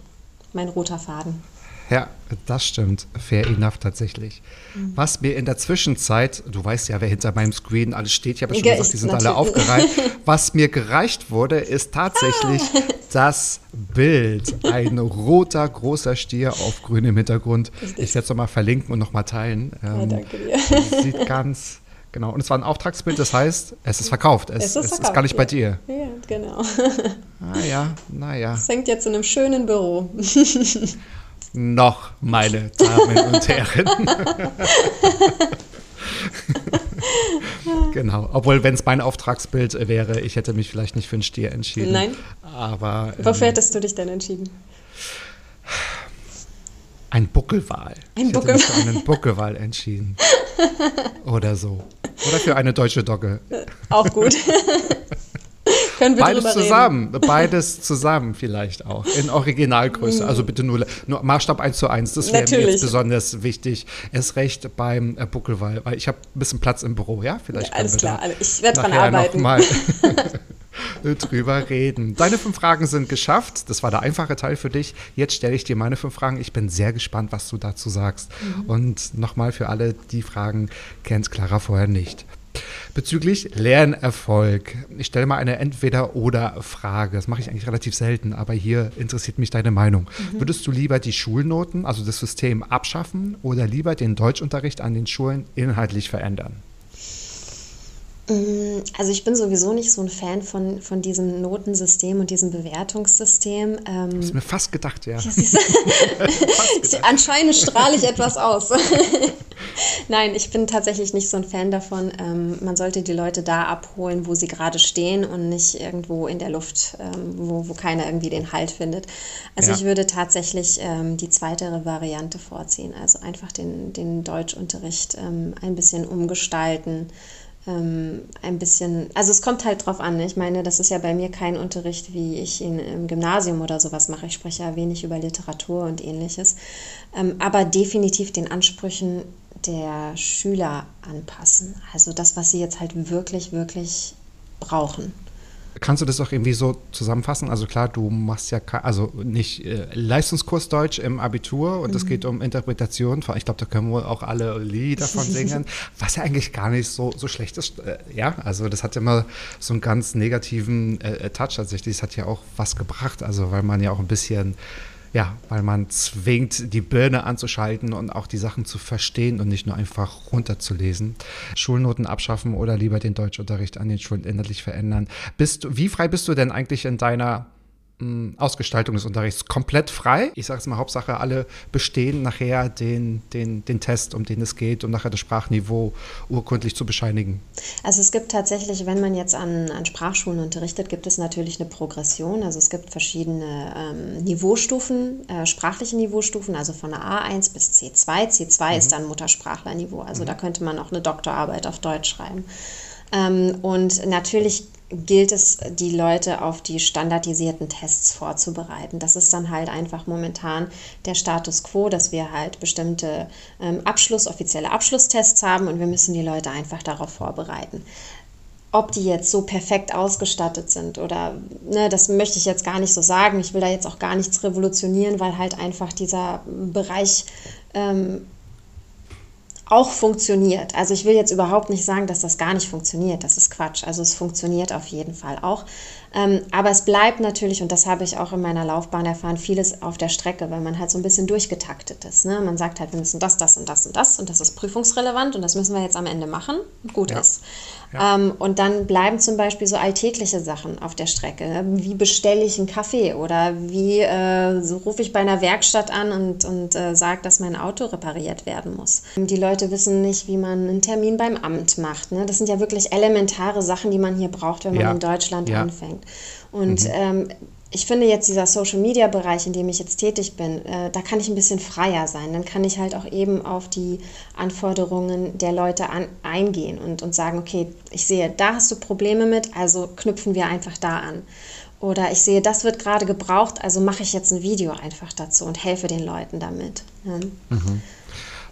mein roter Faden.
Ja, das stimmt. Fair enough tatsächlich. Mhm. Was mir in der Zwischenzeit, du weißt ja, wer hinter meinem Screen alles steht, ich habe ja schon gesagt, die sind alle aufgereiht. Was mir gereicht wurde, ist tatsächlich ah. das Bild. Ein roter, großer Stier auf grünem Hintergrund. Ich werde es nochmal verlinken und nochmal teilen.
Ähm, ja, danke dir.
Sieht ganz, genau. Und es war ein Auftragsbild, das heißt, es ist verkauft. Es, es, ist, es verkauft, ist, gar nicht ja. bei dir.
Ja, genau.
Naja, ah naja.
Es hängt jetzt in einem schönen Büro.
noch, meine Damen und Herren. genau. Obwohl, wenn es mein Auftragsbild wäre, ich hätte mich vielleicht nicht für einen Stier entschieden.
Nein.
Aber.
Wofür ähm, hättest du dich denn entschieden?
Ein Buckelwal.
Ein
ich hätte mich für einen Buckelwal entschieden. Oder so. Oder für eine deutsche Dogge.
Auch gut.
Können wir Beides zusammen, reden. beides zusammen vielleicht auch. In Originalgröße. Also bitte nur, nur Maßstab 1 zu 1. Das wäre mir jetzt besonders wichtig. Erst recht beim äh, Buckelwall, weil ich habe ein bisschen Platz im Büro, ja? Vielleicht
ja, alles klar, ich werde dran arbeiten.
Mal drüber reden. Deine fünf Fragen sind geschafft. Das war der einfache Teil für dich. Jetzt stelle ich dir meine fünf Fragen. Ich bin sehr gespannt, was du dazu sagst. Mhm. Und nochmal für alle, die Fragen kennt Clara vorher nicht. Bezüglich Lernerfolg. Ich stelle mal eine Entweder-Oder-Frage. Das mache ich eigentlich relativ selten, aber hier interessiert mich deine Meinung. Mhm. Würdest du lieber die Schulnoten, also das System, abschaffen oder lieber den Deutschunterricht an den Schulen inhaltlich verändern?
Mm, also ich bin sowieso nicht so ein Fan von, von diesem Notensystem und diesem Bewertungssystem.
Ähm, ist mir fast gedacht, ja.
fast gedacht. Anscheinend strahle ich etwas aus. Nein, ich bin tatsächlich nicht so ein Fan davon. Ähm, man sollte die Leute da abholen, wo sie gerade stehen und nicht irgendwo in der Luft, ähm, wo, wo keiner irgendwie den Halt findet. Also ja. ich würde tatsächlich ähm, die zweite Variante vorziehen. Also einfach den, den Deutschunterricht ähm, ein bisschen umgestalten ähm, ein bisschen, also es kommt halt drauf an. Ich meine, das ist ja bei mir kein Unterricht, wie ich ihn im Gymnasium oder sowas mache. Ich spreche ja wenig über Literatur und ähnliches, ähm, aber definitiv den Ansprüchen der Schüler anpassen. Also das, was sie jetzt halt wirklich, wirklich brauchen.
Kannst du das auch irgendwie so zusammenfassen? Also klar, du machst ja also nicht äh, Leistungskurs Deutsch im Abitur und es mhm. geht um Interpretation. Ich glaube, da können wir auch alle Lieder davon singen, was ja eigentlich gar nicht so, so schlecht ist. Äh, ja, also das hat ja immer so einen ganz negativen äh, äh Touch tatsächlich. Das hat ja auch was gebracht, also weil man ja auch ein bisschen ja, weil man zwingt, die Birne anzuschalten und auch die Sachen zu verstehen und nicht nur einfach runterzulesen. Schulnoten abschaffen oder lieber den Deutschunterricht an den Schulen inhaltlich verändern. Bist du, wie frei bist du denn eigentlich in deiner Ausgestaltung des Unterrichts komplett frei. Ich sage es mal, Hauptsache, alle bestehen nachher den, den, den Test, um den es geht, um nachher das Sprachniveau urkundlich zu bescheinigen.
Also es gibt tatsächlich, wenn man jetzt an, an Sprachschulen unterrichtet, gibt es natürlich eine Progression. Also es gibt verschiedene ähm, Niveaustufen, äh, sprachliche Niveaustufen, also von der A1 bis C2. C2 mhm. ist dann Muttersprachlerniveau. Also mhm. da könnte man auch eine Doktorarbeit auf Deutsch schreiben. Ähm, und natürlich gilt es, die Leute auf die standardisierten Tests vorzubereiten. Das ist dann halt einfach momentan der Status quo, dass wir halt bestimmte ähm, Abschluss, offizielle Abschlusstests haben und wir müssen die Leute einfach darauf vorbereiten. Ob die jetzt so perfekt ausgestattet sind oder, ne, das möchte ich jetzt gar nicht so sagen. Ich will da jetzt auch gar nichts revolutionieren, weil halt einfach dieser Bereich ähm, auch funktioniert. Also ich will jetzt überhaupt nicht sagen, dass das gar nicht funktioniert. Das ist Quatsch. Also es funktioniert auf jeden Fall auch. Ähm, aber es bleibt natürlich, und das habe ich auch in meiner Laufbahn erfahren, vieles auf der Strecke, weil man halt so ein bisschen durchgetaktet ist. Ne? Man sagt halt, wir müssen das, das und das und das und das ist prüfungsrelevant und das müssen wir jetzt am Ende machen. Gut ja. ist. Ja. Ähm, und dann bleiben zum Beispiel so alltägliche Sachen auf der Strecke. Ne? Wie bestelle ich einen Kaffee oder wie äh, so rufe ich bei einer Werkstatt an und, und äh, sage, dass mein Auto repariert werden muss. Die Leute wissen nicht, wie man einen Termin beim Amt macht. Ne? Das sind ja wirklich elementare Sachen, die man hier braucht, wenn man ja. in Deutschland anfängt. Und mhm. ähm, ich finde jetzt dieser Social-Media-Bereich, in dem ich jetzt tätig bin, äh, da kann ich ein bisschen freier sein. Dann kann ich halt auch eben auf die Anforderungen der Leute an, eingehen und, und sagen, okay, ich sehe, da hast du Probleme mit, also knüpfen wir einfach da an. Oder ich sehe, das wird gerade gebraucht, also mache ich jetzt ein Video einfach dazu und helfe den Leuten damit. Ja. Mhm.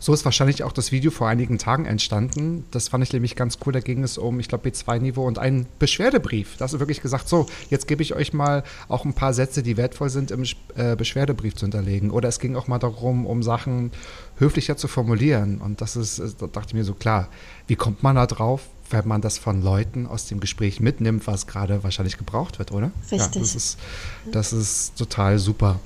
So ist wahrscheinlich auch das Video vor einigen Tagen entstanden. Das fand ich nämlich ganz cool. Da ging es um, ich glaube, B2-Niveau und einen Beschwerdebrief. Da hast du wirklich gesagt, so, jetzt gebe ich euch mal auch ein paar Sätze, die wertvoll sind, im äh, Beschwerdebrief zu hinterlegen. Oder es ging auch mal darum, um Sachen höflicher zu formulieren. Und das ist, da dachte ich mir so, klar, wie kommt man da drauf? wenn man das von Leuten aus dem Gespräch mitnimmt, was gerade wahrscheinlich gebraucht wird, oder?
Richtig.
Ja, das, ist, das ist total super.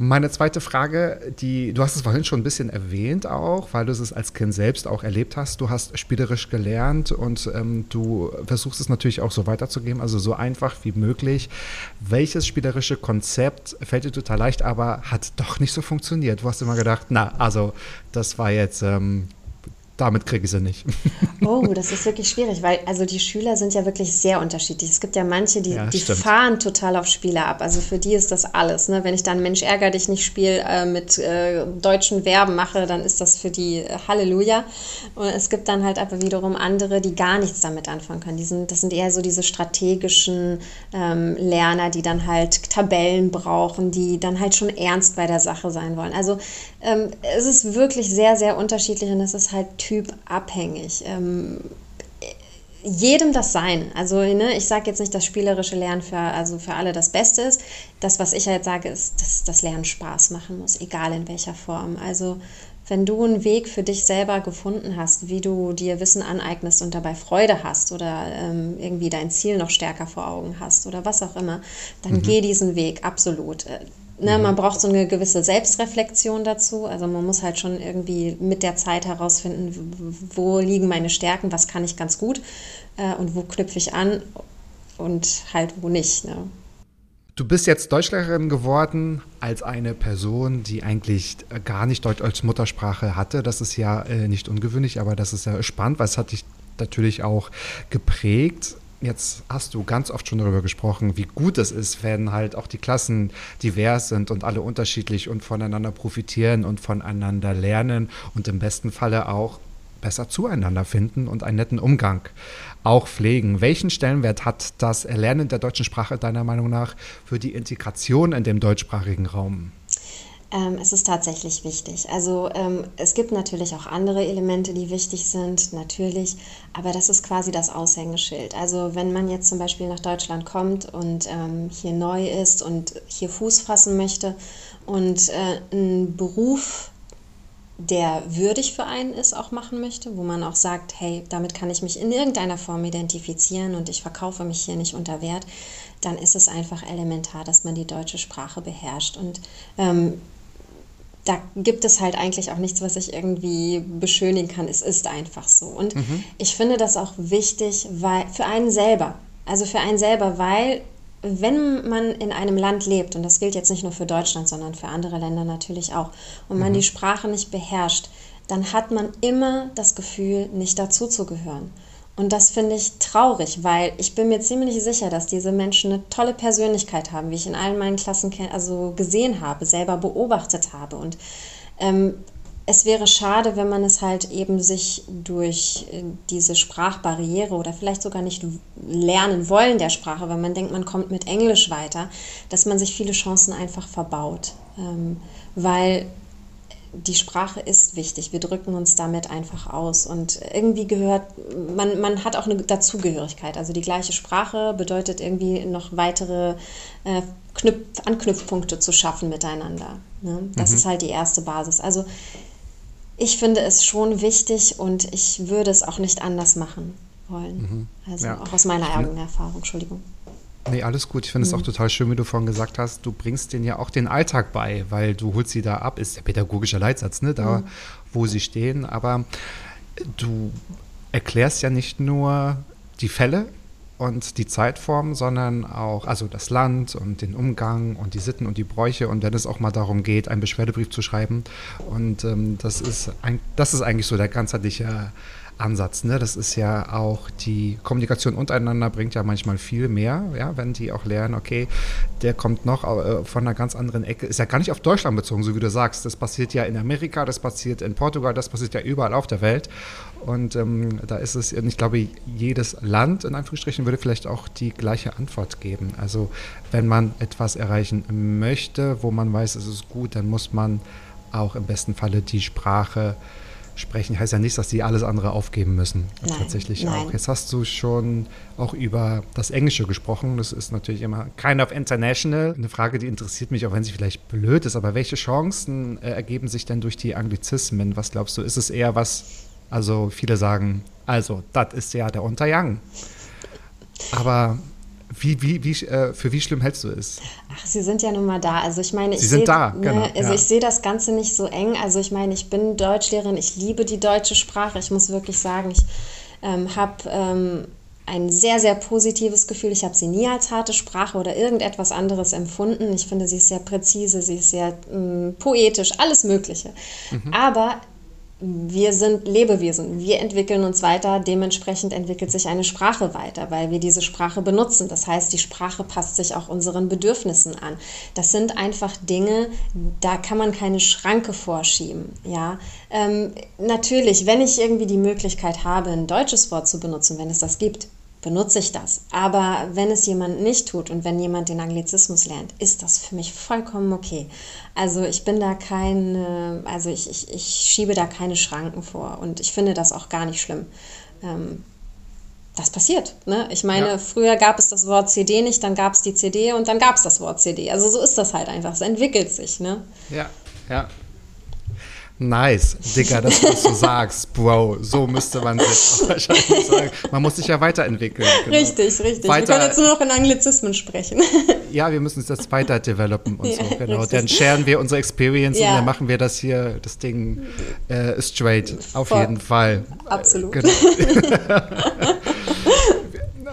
Meine zweite Frage, die, du hast es vorhin schon ein bisschen erwähnt auch, weil du es als Kind selbst auch erlebt hast. Du hast spielerisch gelernt und ähm, du versuchst es natürlich auch so weiterzugeben, also so einfach wie möglich. Welches spielerische Konzept fällt dir total leicht, aber hat doch nicht so funktioniert? Du hast immer gedacht, na, also das war jetzt ähm, damit kriege ich sie nicht.
Oh, das ist wirklich schwierig, weil also die Schüler sind ja wirklich sehr unterschiedlich. Es gibt ja manche, die, ja, die fahren total auf Spiele ab. Also für die ist das alles. Ne? Wenn ich dann Mensch ärger dich nicht Spiel äh, mit äh, deutschen Verben mache, dann ist das für die äh, Halleluja. Und es gibt dann halt aber wiederum andere, die gar nichts damit anfangen können. Die sind, das sind eher so diese strategischen ähm, Lerner, die dann halt Tabellen brauchen, die dann halt schon ernst bei der Sache sein wollen. Also ähm, es ist wirklich sehr, sehr unterschiedlich und es ist halt Typ abhängig. Ähm, jedem das sein. Also ne, ich sage jetzt nicht, dass spielerische Lernen für, also für alle das Beste ist. Das, was ich halt sage, ist, dass das Lernen Spaß machen muss, egal in welcher Form. Also wenn du einen Weg für dich selber gefunden hast, wie du dir Wissen aneignest und dabei Freude hast oder ähm, irgendwie dein Ziel noch stärker vor Augen hast oder was auch immer, dann mhm. geh diesen Weg, absolut. Ne, man braucht so eine gewisse Selbstreflexion dazu. Also man muss halt schon irgendwie mit der Zeit herausfinden, wo liegen meine Stärken, was kann ich ganz gut äh, und wo knüpfe ich an und halt wo nicht. Ne?
Du bist jetzt Deutschlehrerin geworden als eine Person, die eigentlich gar nicht Deutsch als Muttersprache hatte. Das ist ja äh, nicht ungewöhnlich, aber das ist ja spannend, weil es hat dich natürlich auch geprägt. Jetzt hast du ganz oft schon darüber gesprochen, wie gut es ist, wenn halt auch die Klassen divers sind und alle unterschiedlich und voneinander profitieren und voneinander lernen und im besten Falle auch besser zueinander finden und einen netten Umgang auch pflegen. Welchen Stellenwert hat das Erlernen der deutschen Sprache deiner Meinung nach für die Integration in dem deutschsprachigen Raum?
Ähm, es ist tatsächlich wichtig. Also ähm, es gibt natürlich auch andere Elemente, die wichtig sind, natürlich, aber das ist quasi das Aushängeschild. Also wenn man jetzt zum Beispiel nach Deutschland kommt und ähm, hier neu ist und hier Fuß fassen möchte und äh, einen Beruf, der würdig für einen ist, auch machen möchte, wo man auch sagt, hey, damit kann ich mich in irgendeiner Form identifizieren und ich verkaufe mich hier nicht unter Wert, dann ist es einfach elementar, dass man die deutsche Sprache beherrscht. Und ähm, da gibt es halt eigentlich auch nichts, was ich irgendwie beschönigen kann. Es ist einfach so. Und mhm. ich finde das auch wichtig, weil für einen selber. Also für einen selber, weil wenn man in einem Land lebt, und das gilt jetzt nicht nur für Deutschland, sondern für andere Länder natürlich auch, und man mhm. die Sprache nicht beherrscht, dann hat man immer das Gefühl, nicht dazuzugehören. Und das finde ich traurig, weil ich bin mir ziemlich sicher, dass diese Menschen eine tolle Persönlichkeit haben, wie ich in allen meinen Klassen also gesehen habe, selber beobachtet habe. Und ähm, es wäre schade, wenn man es halt eben sich durch äh, diese Sprachbarriere oder vielleicht sogar nicht lernen wollen der Sprache, weil man denkt, man kommt mit Englisch weiter, dass man sich viele Chancen einfach verbaut. Ähm, weil die Sprache ist wichtig. Wir drücken uns damit einfach aus. Und irgendwie gehört, man, man hat auch eine Dazugehörigkeit. Also die gleiche Sprache bedeutet irgendwie noch weitere äh, Knüpf Anknüpfpunkte zu schaffen miteinander. Ne? Das mhm. ist halt die erste Basis. Also ich finde es schon wichtig und ich würde es auch nicht anders machen wollen. Mhm. Also ja. auch aus meiner eigenen Erfahrung, Entschuldigung.
Nee, alles gut. Ich finde es mhm. auch total schön, wie du vorhin gesagt hast, du bringst denen ja auch den Alltag bei, weil du holst sie da ab, ist der pädagogische Leitsatz, ne? Da, mhm. wo sie stehen. Aber du erklärst ja nicht nur die Fälle und die Zeitform, sondern auch also das Land und den Umgang und die Sitten und die Bräuche und wenn es auch mal darum geht, einen Beschwerdebrief zu schreiben. Und ähm, das, ist ein, das ist eigentlich so der ganzheitliche Ansatz. Ne? Das ist ja auch die Kommunikation untereinander bringt ja manchmal viel mehr, ja, wenn die auch lernen, okay, der kommt noch äh, von einer ganz anderen Ecke. Ist ja gar nicht auf Deutschland bezogen, so wie du sagst. Das passiert ja in Amerika, das passiert in Portugal, das passiert ja überall auf der Welt. Und ähm, da ist es, ich glaube, jedes Land in Anführungsstrichen würde vielleicht auch die gleiche Antwort geben. Also wenn man etwas erreichen möchte, wo man weiß, es ist gut, dann muss man auch im besten Falle die Sprache sprechen. Heißt ja nicht, dass die alles andere aufgeben müssen. Nein, tatsächlich nein. auch. Jetzt hast du schon auch über das Englische gesprochen. Das ist natürlich immer kind of international. Eine Frage, die interessiert mich, auch wenn sie vielleicht blöd ist. Aber welche Chancen äh, ergeben sich denn durch die Anglizismen? Was glaubst du? Ist es eher was, also viele sagen, also, das ist ja der Unterjang. Aber wie, wie, wie, äh, für wie schlimm hältst du es?
Ach, sie sind ja nun mal da. Also ich meine, ich
sie sind
seh,
da,
ne,
genau.
Also ja. ich sehe das Ganze nicht so eng. Also ich meine, ich bin Deutschlehrerin, ich liebe die deutsche Sprache. Ich muss wirklich sagen, ich ähm, habe ähm, ein sehr, sehr positives Gefühl. Ich habe sie nie als harte Sprache oder irgendetwas anderes empfunden. Ich finde, sie ist sehr präzise, sie ist sehr ähm, poetisch, alles Mögliche. Mhm. Aber wir sind Lebewesen, wir entwickeln uns weiter, dementsprechend entwickelt sich eine Sprache weiter, weil wir diese Sprache benutzen. Das heißt, die Sprache passt sich auch unseren Bedürfnissen an. Das sind einfach Dinge, da kann man keine Schranke vorschieben. Ja? Ähm, natürlich, wenn ich irgendwie die Möglichkeit habe, ein deutsches Wort zu benutzen, wenn es das gibt, benutze ich das. Aber wenn es jemand nicht tut und wenn jemand den Anglizismus lernt, ist das für mich vollkommen okay. Also ich bin da kein, also ich, ich, ich schiebe da keine Schranken vor und ich finde das auch gar nicht schlimm. Ähm, das passiert. Ne? Ich meine, ja. früher gab es das Wort CD nicht, dann gab es die CD und dann gab es das Wort CD. Also so ist das halt einfach. Es entwickelt sich. Ne?
Ja, ja. Nice, Digga, dass du das so sagst, Bro. So müsste man sich wahrscheinlich sagen. Man muss sich ja weiterentwickeln.
Genau. Richtig, richtig. Weiter, wir können jetzt nur noch in Anglizismen sprechen.
Ja, wir müssen es jetzt weiter developen und ja, so, genau. Richtig. Dann sharen wir unsere Experience ja. und dann machen wir das hier, das Ding äh, straight. Auf Voll. jeden Fall.
Absolut.
Genau.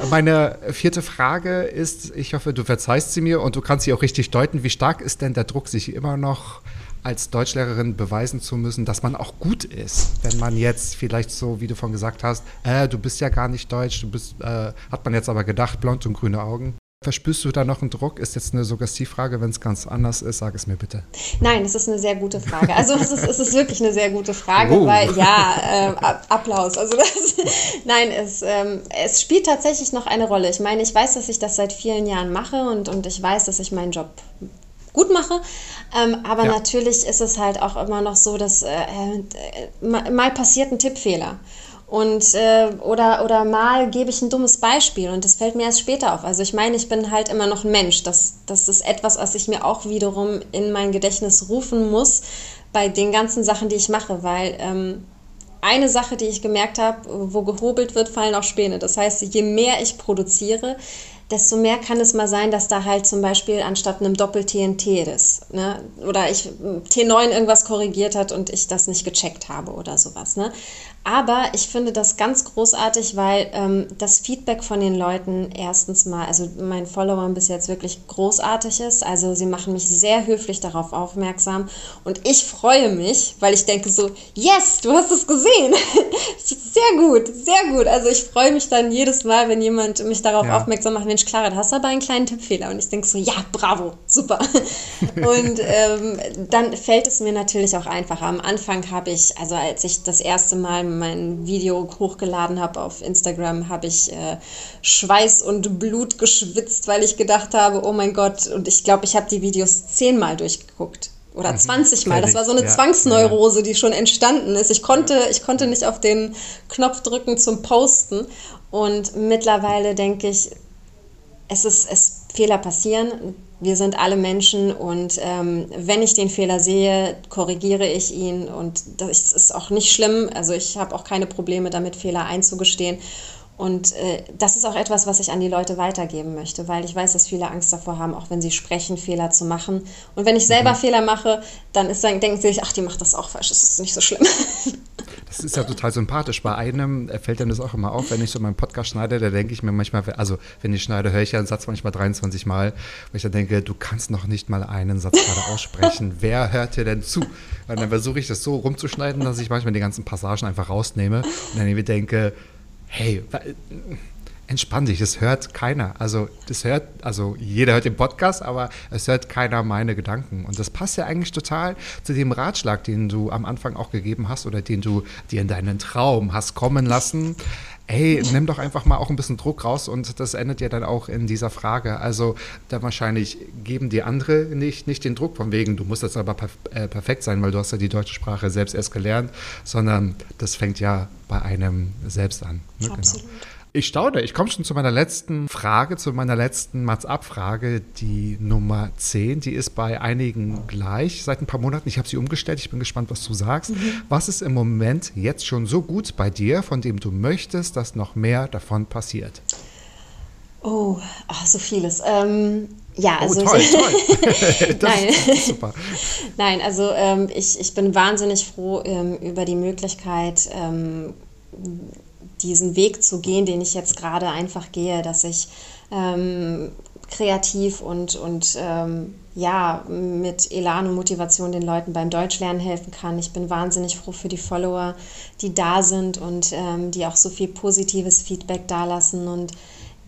Meine vierte Frage ist, ich hoffe, du verzeihst sie mir und du kannst sie auch richtig deuten. Wie stark ist denn der Druck, sich immer noch als Deutschlehrerin beweisen zu müssen, dass man auch gut ist. Wenn man jetzt vielleicht so, wie du von gesagt hast, äh, du bist ja gar nicht deutsch, du bist, äh, hat man jetzt aber gedacht, blond und grüne Augen. Verspürst du da noch einen Druck? Ist jetzt eine Suggestivfrage, wenn es ganz anders ist, sag es mir bitte.
Nein, es ist eine sehr gute Frage. Also es ist, es ist wirklich eine sehr gute Frage, oh. weil ja, äh, Applaus. Also das, nein, es, ähm, es spielt tatsächlich noch eine Rolle. Ich meine, ich weiß, dass ich das seit vielen Jahren mache und, und ich weiß, dass ich meinen Job gut mache. Ähm, aber ja. natürlich ist es halt auch immer noch so, dass äh, äh, mal passiert ein Tippfehler. Und äh, oder, oder mal gebe ich ein dummes Beispiel und das fällt mir erst später auf. Also ich meine, ich bin halt immer noch ein Mensch. Das, das ist etwas, was ich mir auch wiederum in mein Gedächtnis rufen muss bei den ganzen Sachen, die ich mache, weil ähm, eine Sache, die ich gemerkt habe, wo gehobelt wird, fallen auch Späne. Das heißt, je mehr ich produziere, desto mehr kann es mal sein, dass da halt zum Beispiel anstatt einem Doppel-TNT ist. Ne? Oder ich T9 irgendwas korrigiert hat und ich das nicht gecheckt habe oder sowas. Ne? Aber ich finde das ganz großartig, weil ähm, das Feedback von den Leuten erstens mal, also meinen Followern bis jetzt wirklich großartig ist. Also sie machen mich sehr höflich darauf aufmerksam und ich freue mich, weil ich denke so, yes, du hast es gesehen. sehr gut, sehr gut. Also ich freue mich dann jedes Mal, wenn jemand mich darauf ja. aufmerksam macht, Mensch, Clara, du hast aber einen kleinen Tippfehler. Und ich denke so, ja, bravo, super. und ähm, dann fällt es mir natürlich auch einfacher. Am Anfang habe ich, also als ich das erste Mal mein Video hochgeladen habe auf Instagram, habe ich äh, Schweiß und Blut geschwitzt, weil ich gedacht habe, oh mein Gott, und ich glaube, ich habe die Videos zehnmal durchgeguckt oder 20 mhm. Mal. Das war so eine ja, Zwangsneurose, die schon entstanden ist. Ich konnte, ich konnte nicht auf den Knopf drücken zum Posten. Und mittlerweile denke ich, es ist, es Fehler passieren. Wir sind alle Menschen und ähm, wenn ich den Fehler sehe, korrigiere ich ihn und das ist auch nicht schlimm. Also ich habe auch keine Probleme damit, Fehler einzugestehen. Und äh, das ist auch etwas, was ich an die Leute weitergeben möchte, weil ich weiß, dass viele Angst davor haben, auch wenn sie sprechen, Fehler zu machen. Und wenn ich selber mhm. Fehler mache, dann, ist, dann denken sie sich, ach, die macht das auch falsch, das ist nicht so schlimm.
Das ist ja total sympathisch. Bei einem fällt dann das auch immer auf, wenn ich so meinen Podcast schneide, da denke ich mir manchmal, also wenn ich schneide, höre ich ja einen Satz manchmal 23 Mal, weil ich dann denke, du kannst noch nicht mal einen Satz gerade aussprechen. Wer hört dir denn zu? Weil dann versuche ich das so rumzuschneiden, dass ich manchmal die ganzen Passagen einfach rausnehme und dann irgendwie denke, hey, entspann dich, das hört keiner. Also das hört, also jeder hört den Podcast, aber es hört keiner meine Gedanken. Und das passt ja eigentlich total zu dem Ratschlag, den du am Anfang auch gegeben hast oder den du dir in deinen Traum hast kommen lassen. Ey, nimm doch einfach mal auch ein bisschen Druck raus und das endet ja dann auch in dieser Frage. Also da wahrscheinlich geben die andere nicht, nicht den Druck von wegen, du musst jetzt aber perf äh, perfekt sein, weil du hast ja die deutsche Sprache selbst erst gelernt, sondern das fängt ja bei einem selbst an.
Ne? Absolut. Genau.
Ich staune. Ich komme schon zu meiner letzten Frage, zu meiner letzten Mats-Ab-Frage, die Nummer 10. Die ist bei einigen gleich seit ein paar Monaten. Ich habe sie umgestellt. Ich bin gespannt, was du sagst. Mhm. Was ist im Moment jetzt schon so gut bei dir, von dem du möchtest, dass noch mehr davon passiert?
Oh, ach, so vieles. Ähm, ja,
oh, also. Oh, toll, toll.
Nein. super. Nein, also ähm, ich, ich bin wahnsinnig froh ähm, über die Möglichkeit, ähm, diesen Weg zu gehen, den ich jetzt gerade einfach gehe, dass ich ähm, kreativ und, und ähm, ja, mit Elan und Motivation den Leuten beim Deutschlernen helfen kann. Ich bin wahnsinnig froh für die Follower, die da sind und ähm, die auch so viel positives Feedback dalassen und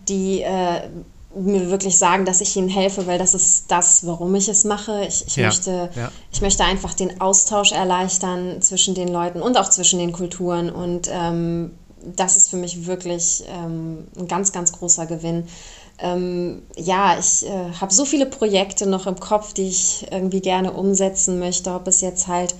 die äh, mir wirklich sagen, dass ich ihnen helfe, weil das ist das, warum ich es mache. Ich, ich ja, möchte, ja. ich möchte einfach den Austausch erleichtern zwischen den Leuten und auch zwischen den Kulturen und ähm, das ist für mich wirklich ähm, ein ganz, ganz großer Gewinn. Ähm, ja, ich äh, habe so viele Projekte noch im Kopf, die ich irgendwie gerne umsetzen möchte, ob es jetzt halt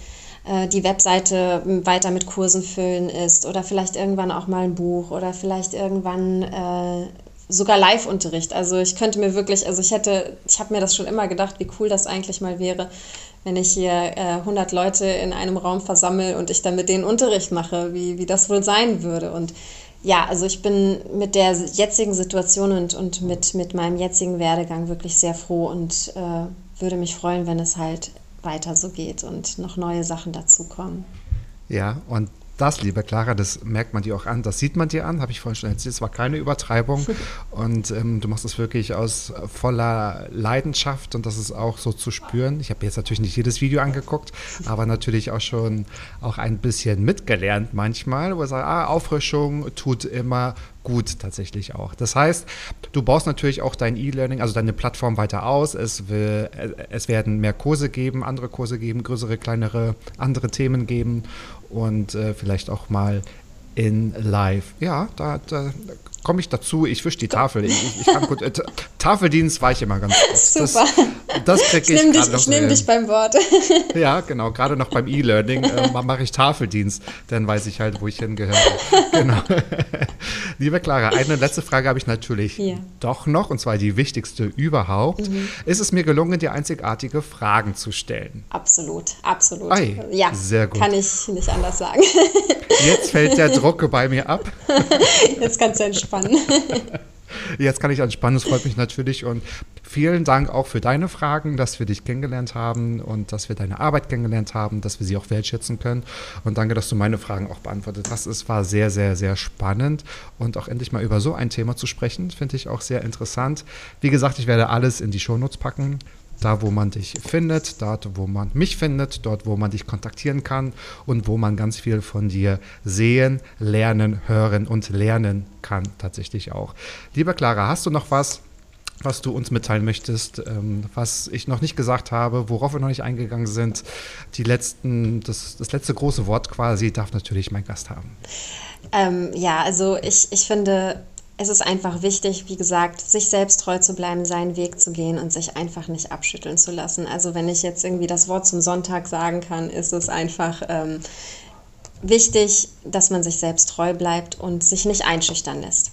äh, die Webseite weiter mit Kursen füllen ist oder vielleicht irgendwann auch mal ein Buch oder vielleicht irgendwann äh, sogar Live-Unterricht. Also ich könnte mir wirklich, also ich hätte, ich habe mir das schon immer gedacht, wie cool das eigentlich mal wäre, wenn ich hier äh, 100 Leute in einem Raum versammle und ich dann mit denen Unterricht mache, wie, wie das wohl sein würde. Und ja, also ich bin mit der jetzigen Situation und, und mit, mit meinem jetzigen Werdegang wirklich sehr froh und äh, würde mich freuen, wenn es halt weiter so geht und noch neue Sachen dazukommen.
Ja, und das, liebe Clara, das merkt man dir auch an, das sieht man dir an, habe ich vorhin schon erzählt, es war keine Übertreibung und ähm, du machst es wirklich aus voller Leidenschaft und das ist auch so zu spüren. Ich habe jetzt natürlich nicht jedes Video angeguckt, aber natürlich auch schon auch ein bisschen mitgelernt manchmal, wo ich sage, ah, Auffrischung tut immer gut tatsächlich auch. Das heißt, du baust natürlich auch dein E-Learning, also deine Plattform weiter aus. Es, will, es werden mehr Kurse geben, andere Kurse geben, größere, kleinere, andere Themen geben und äh, vielleicht auch mal in live. Ja, da, da komme ich dazu. Ich wische die Tafel. Ich, ich kann gut, äh, Tafeldienst war ich immer ganz gut.
Super.
Das, das kriege ich, ich
dich, Ich nehme dich beim Wort.
Ja, genau. Gerade noch beim E-Learning äh, mache ich Tafeldienst. Dann weiß ich halt, wo ich hingehöre. Genau. Liebe Clara, eine letzte Frage habe ich natürlich ja. doch noch, und zwar die wichtigste überhaupt. Mhm. Ist es mir gelungen, dir einzigartige Fragen zu stellen?
Absolut, absolut.
Ei, ja, sehr gut.
Kann ich nicht anders sagen.
Jetzt fällt der Druck bei mir ab.
Jetzt kannst du entspannen.
Jetzt kann ich entspannen, es freut mich natürlich und vielen Dank auch für deine Fragen, dass wir dich kennengelernt haben und dass wir deine Arbeit kennengelernt haben, dass wir sie auch wertschätzen können und danke, dass du meine Fragen auch beantwortet hast. Es war sehr, sehr, sehr spannend und auch endlich mal über so ein Thema zu sprechen, finde ich auch sehr interessant. Wie gesagt, ich werde alles in die Shownotes packen da wo man dich findet, dort wo man mich findet, dort wo man dich kontaktieren kann und wo man ganz viel von dir sehen, lernen, hören und lernen kann tatsächlich auch. Lieber Clara, hast du noch was, was du uns mitteilen möchtest, ähm, was ich noch nicht gesagt habe, worauf wir noch nicht eingegangen sind? Die letzten, das, das letzte große Wort quasi darf natürlich mein Gast haben.
Ähm, ja, also ich, ich finde, es ist einfach wichtig, wie gesagt, sich selbst treu zu bleiben, seinen Weg zu gehen und sich einfach nicht abschütteln zu lassen. Also wenn ich jetzt irgendwie das Wort zum Sonntag sagen kann, ist es einfach ähm, wichtig, dass man sich selbst treu bleibt und sich nicht einschüchtern lässt.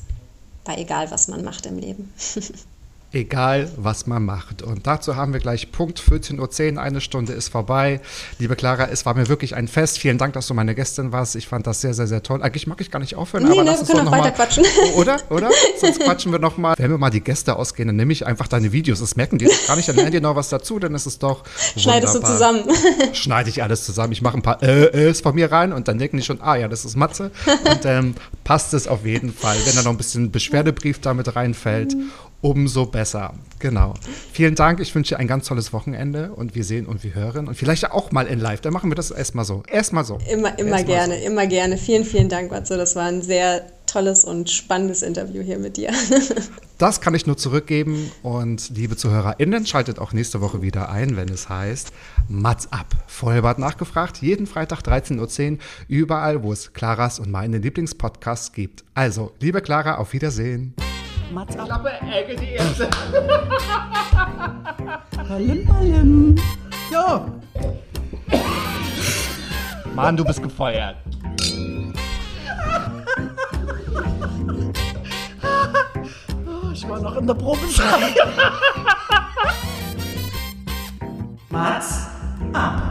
Bei egal, was man macht im Leben.
egal was man macht. Und dazu haben wir gleich Punkt 14.10 Uhr, eine Stunde ist vorbei. Liebe Clara, es war mir wirklich ein Fest. Vielen Dank, dass du meine Gästin warst. Ich fand das sehr, sehr, sehr toll. Eigentlich mag ich gar nicht aufhören,
nee,
aber
nee,
lass
uns doch noch
weiter
quatschen.
Oder? Oder? Sonst quatschen wir noch mal. Wenn wir mal die Gäste ausgehen, dann nehme ich einfach deine Videos. Das merken die gar nicht. Dann lernen die noch was dazu, dann ist es doch
Schneidest du zusammen.
Schneide ich alles zusammen. Ich mache ein paar äh, Ös von mir rein und dann denken die schon, ah ja, das ist Matze. Und dann ähm, passt es auf jeden Fall. Wenn da noch ein bisschen Beschwerdebrief damit reinfällt. Umso besser. Genau. Vielen Dank. Ich wünsche dir ein ganz tolles Wochenende und wir sehen und wir hören und vielleicht auch mal in live. Dann machen wir das erstmal so. Erstmal so.
Immer, immer
erst
gerne,
so.
immer gerne. Vielen, vielen Dank, Matze. Das war ein sehr tolles und spannendes Interview hier mit dir.
Das kann ich nur zurückgeben und liebe ZuhörerInnen, schaltet auch nächste Woche wieder ein, wenn es heißt Mats ab. Vollbart nachgefragt, jeden Freitag 13.10 Uhr, überall, wo es Claras und meine Lieblingspodcasts gibt. Also, liebe Clara, auf Wiedersehen.
Mats ab.
Klappe, Ecke, die erste.
Ballim, ballim. Jo.
Mann, du bist gefeuert.
Oh, ich war noch in der Probezeit. Mats ab.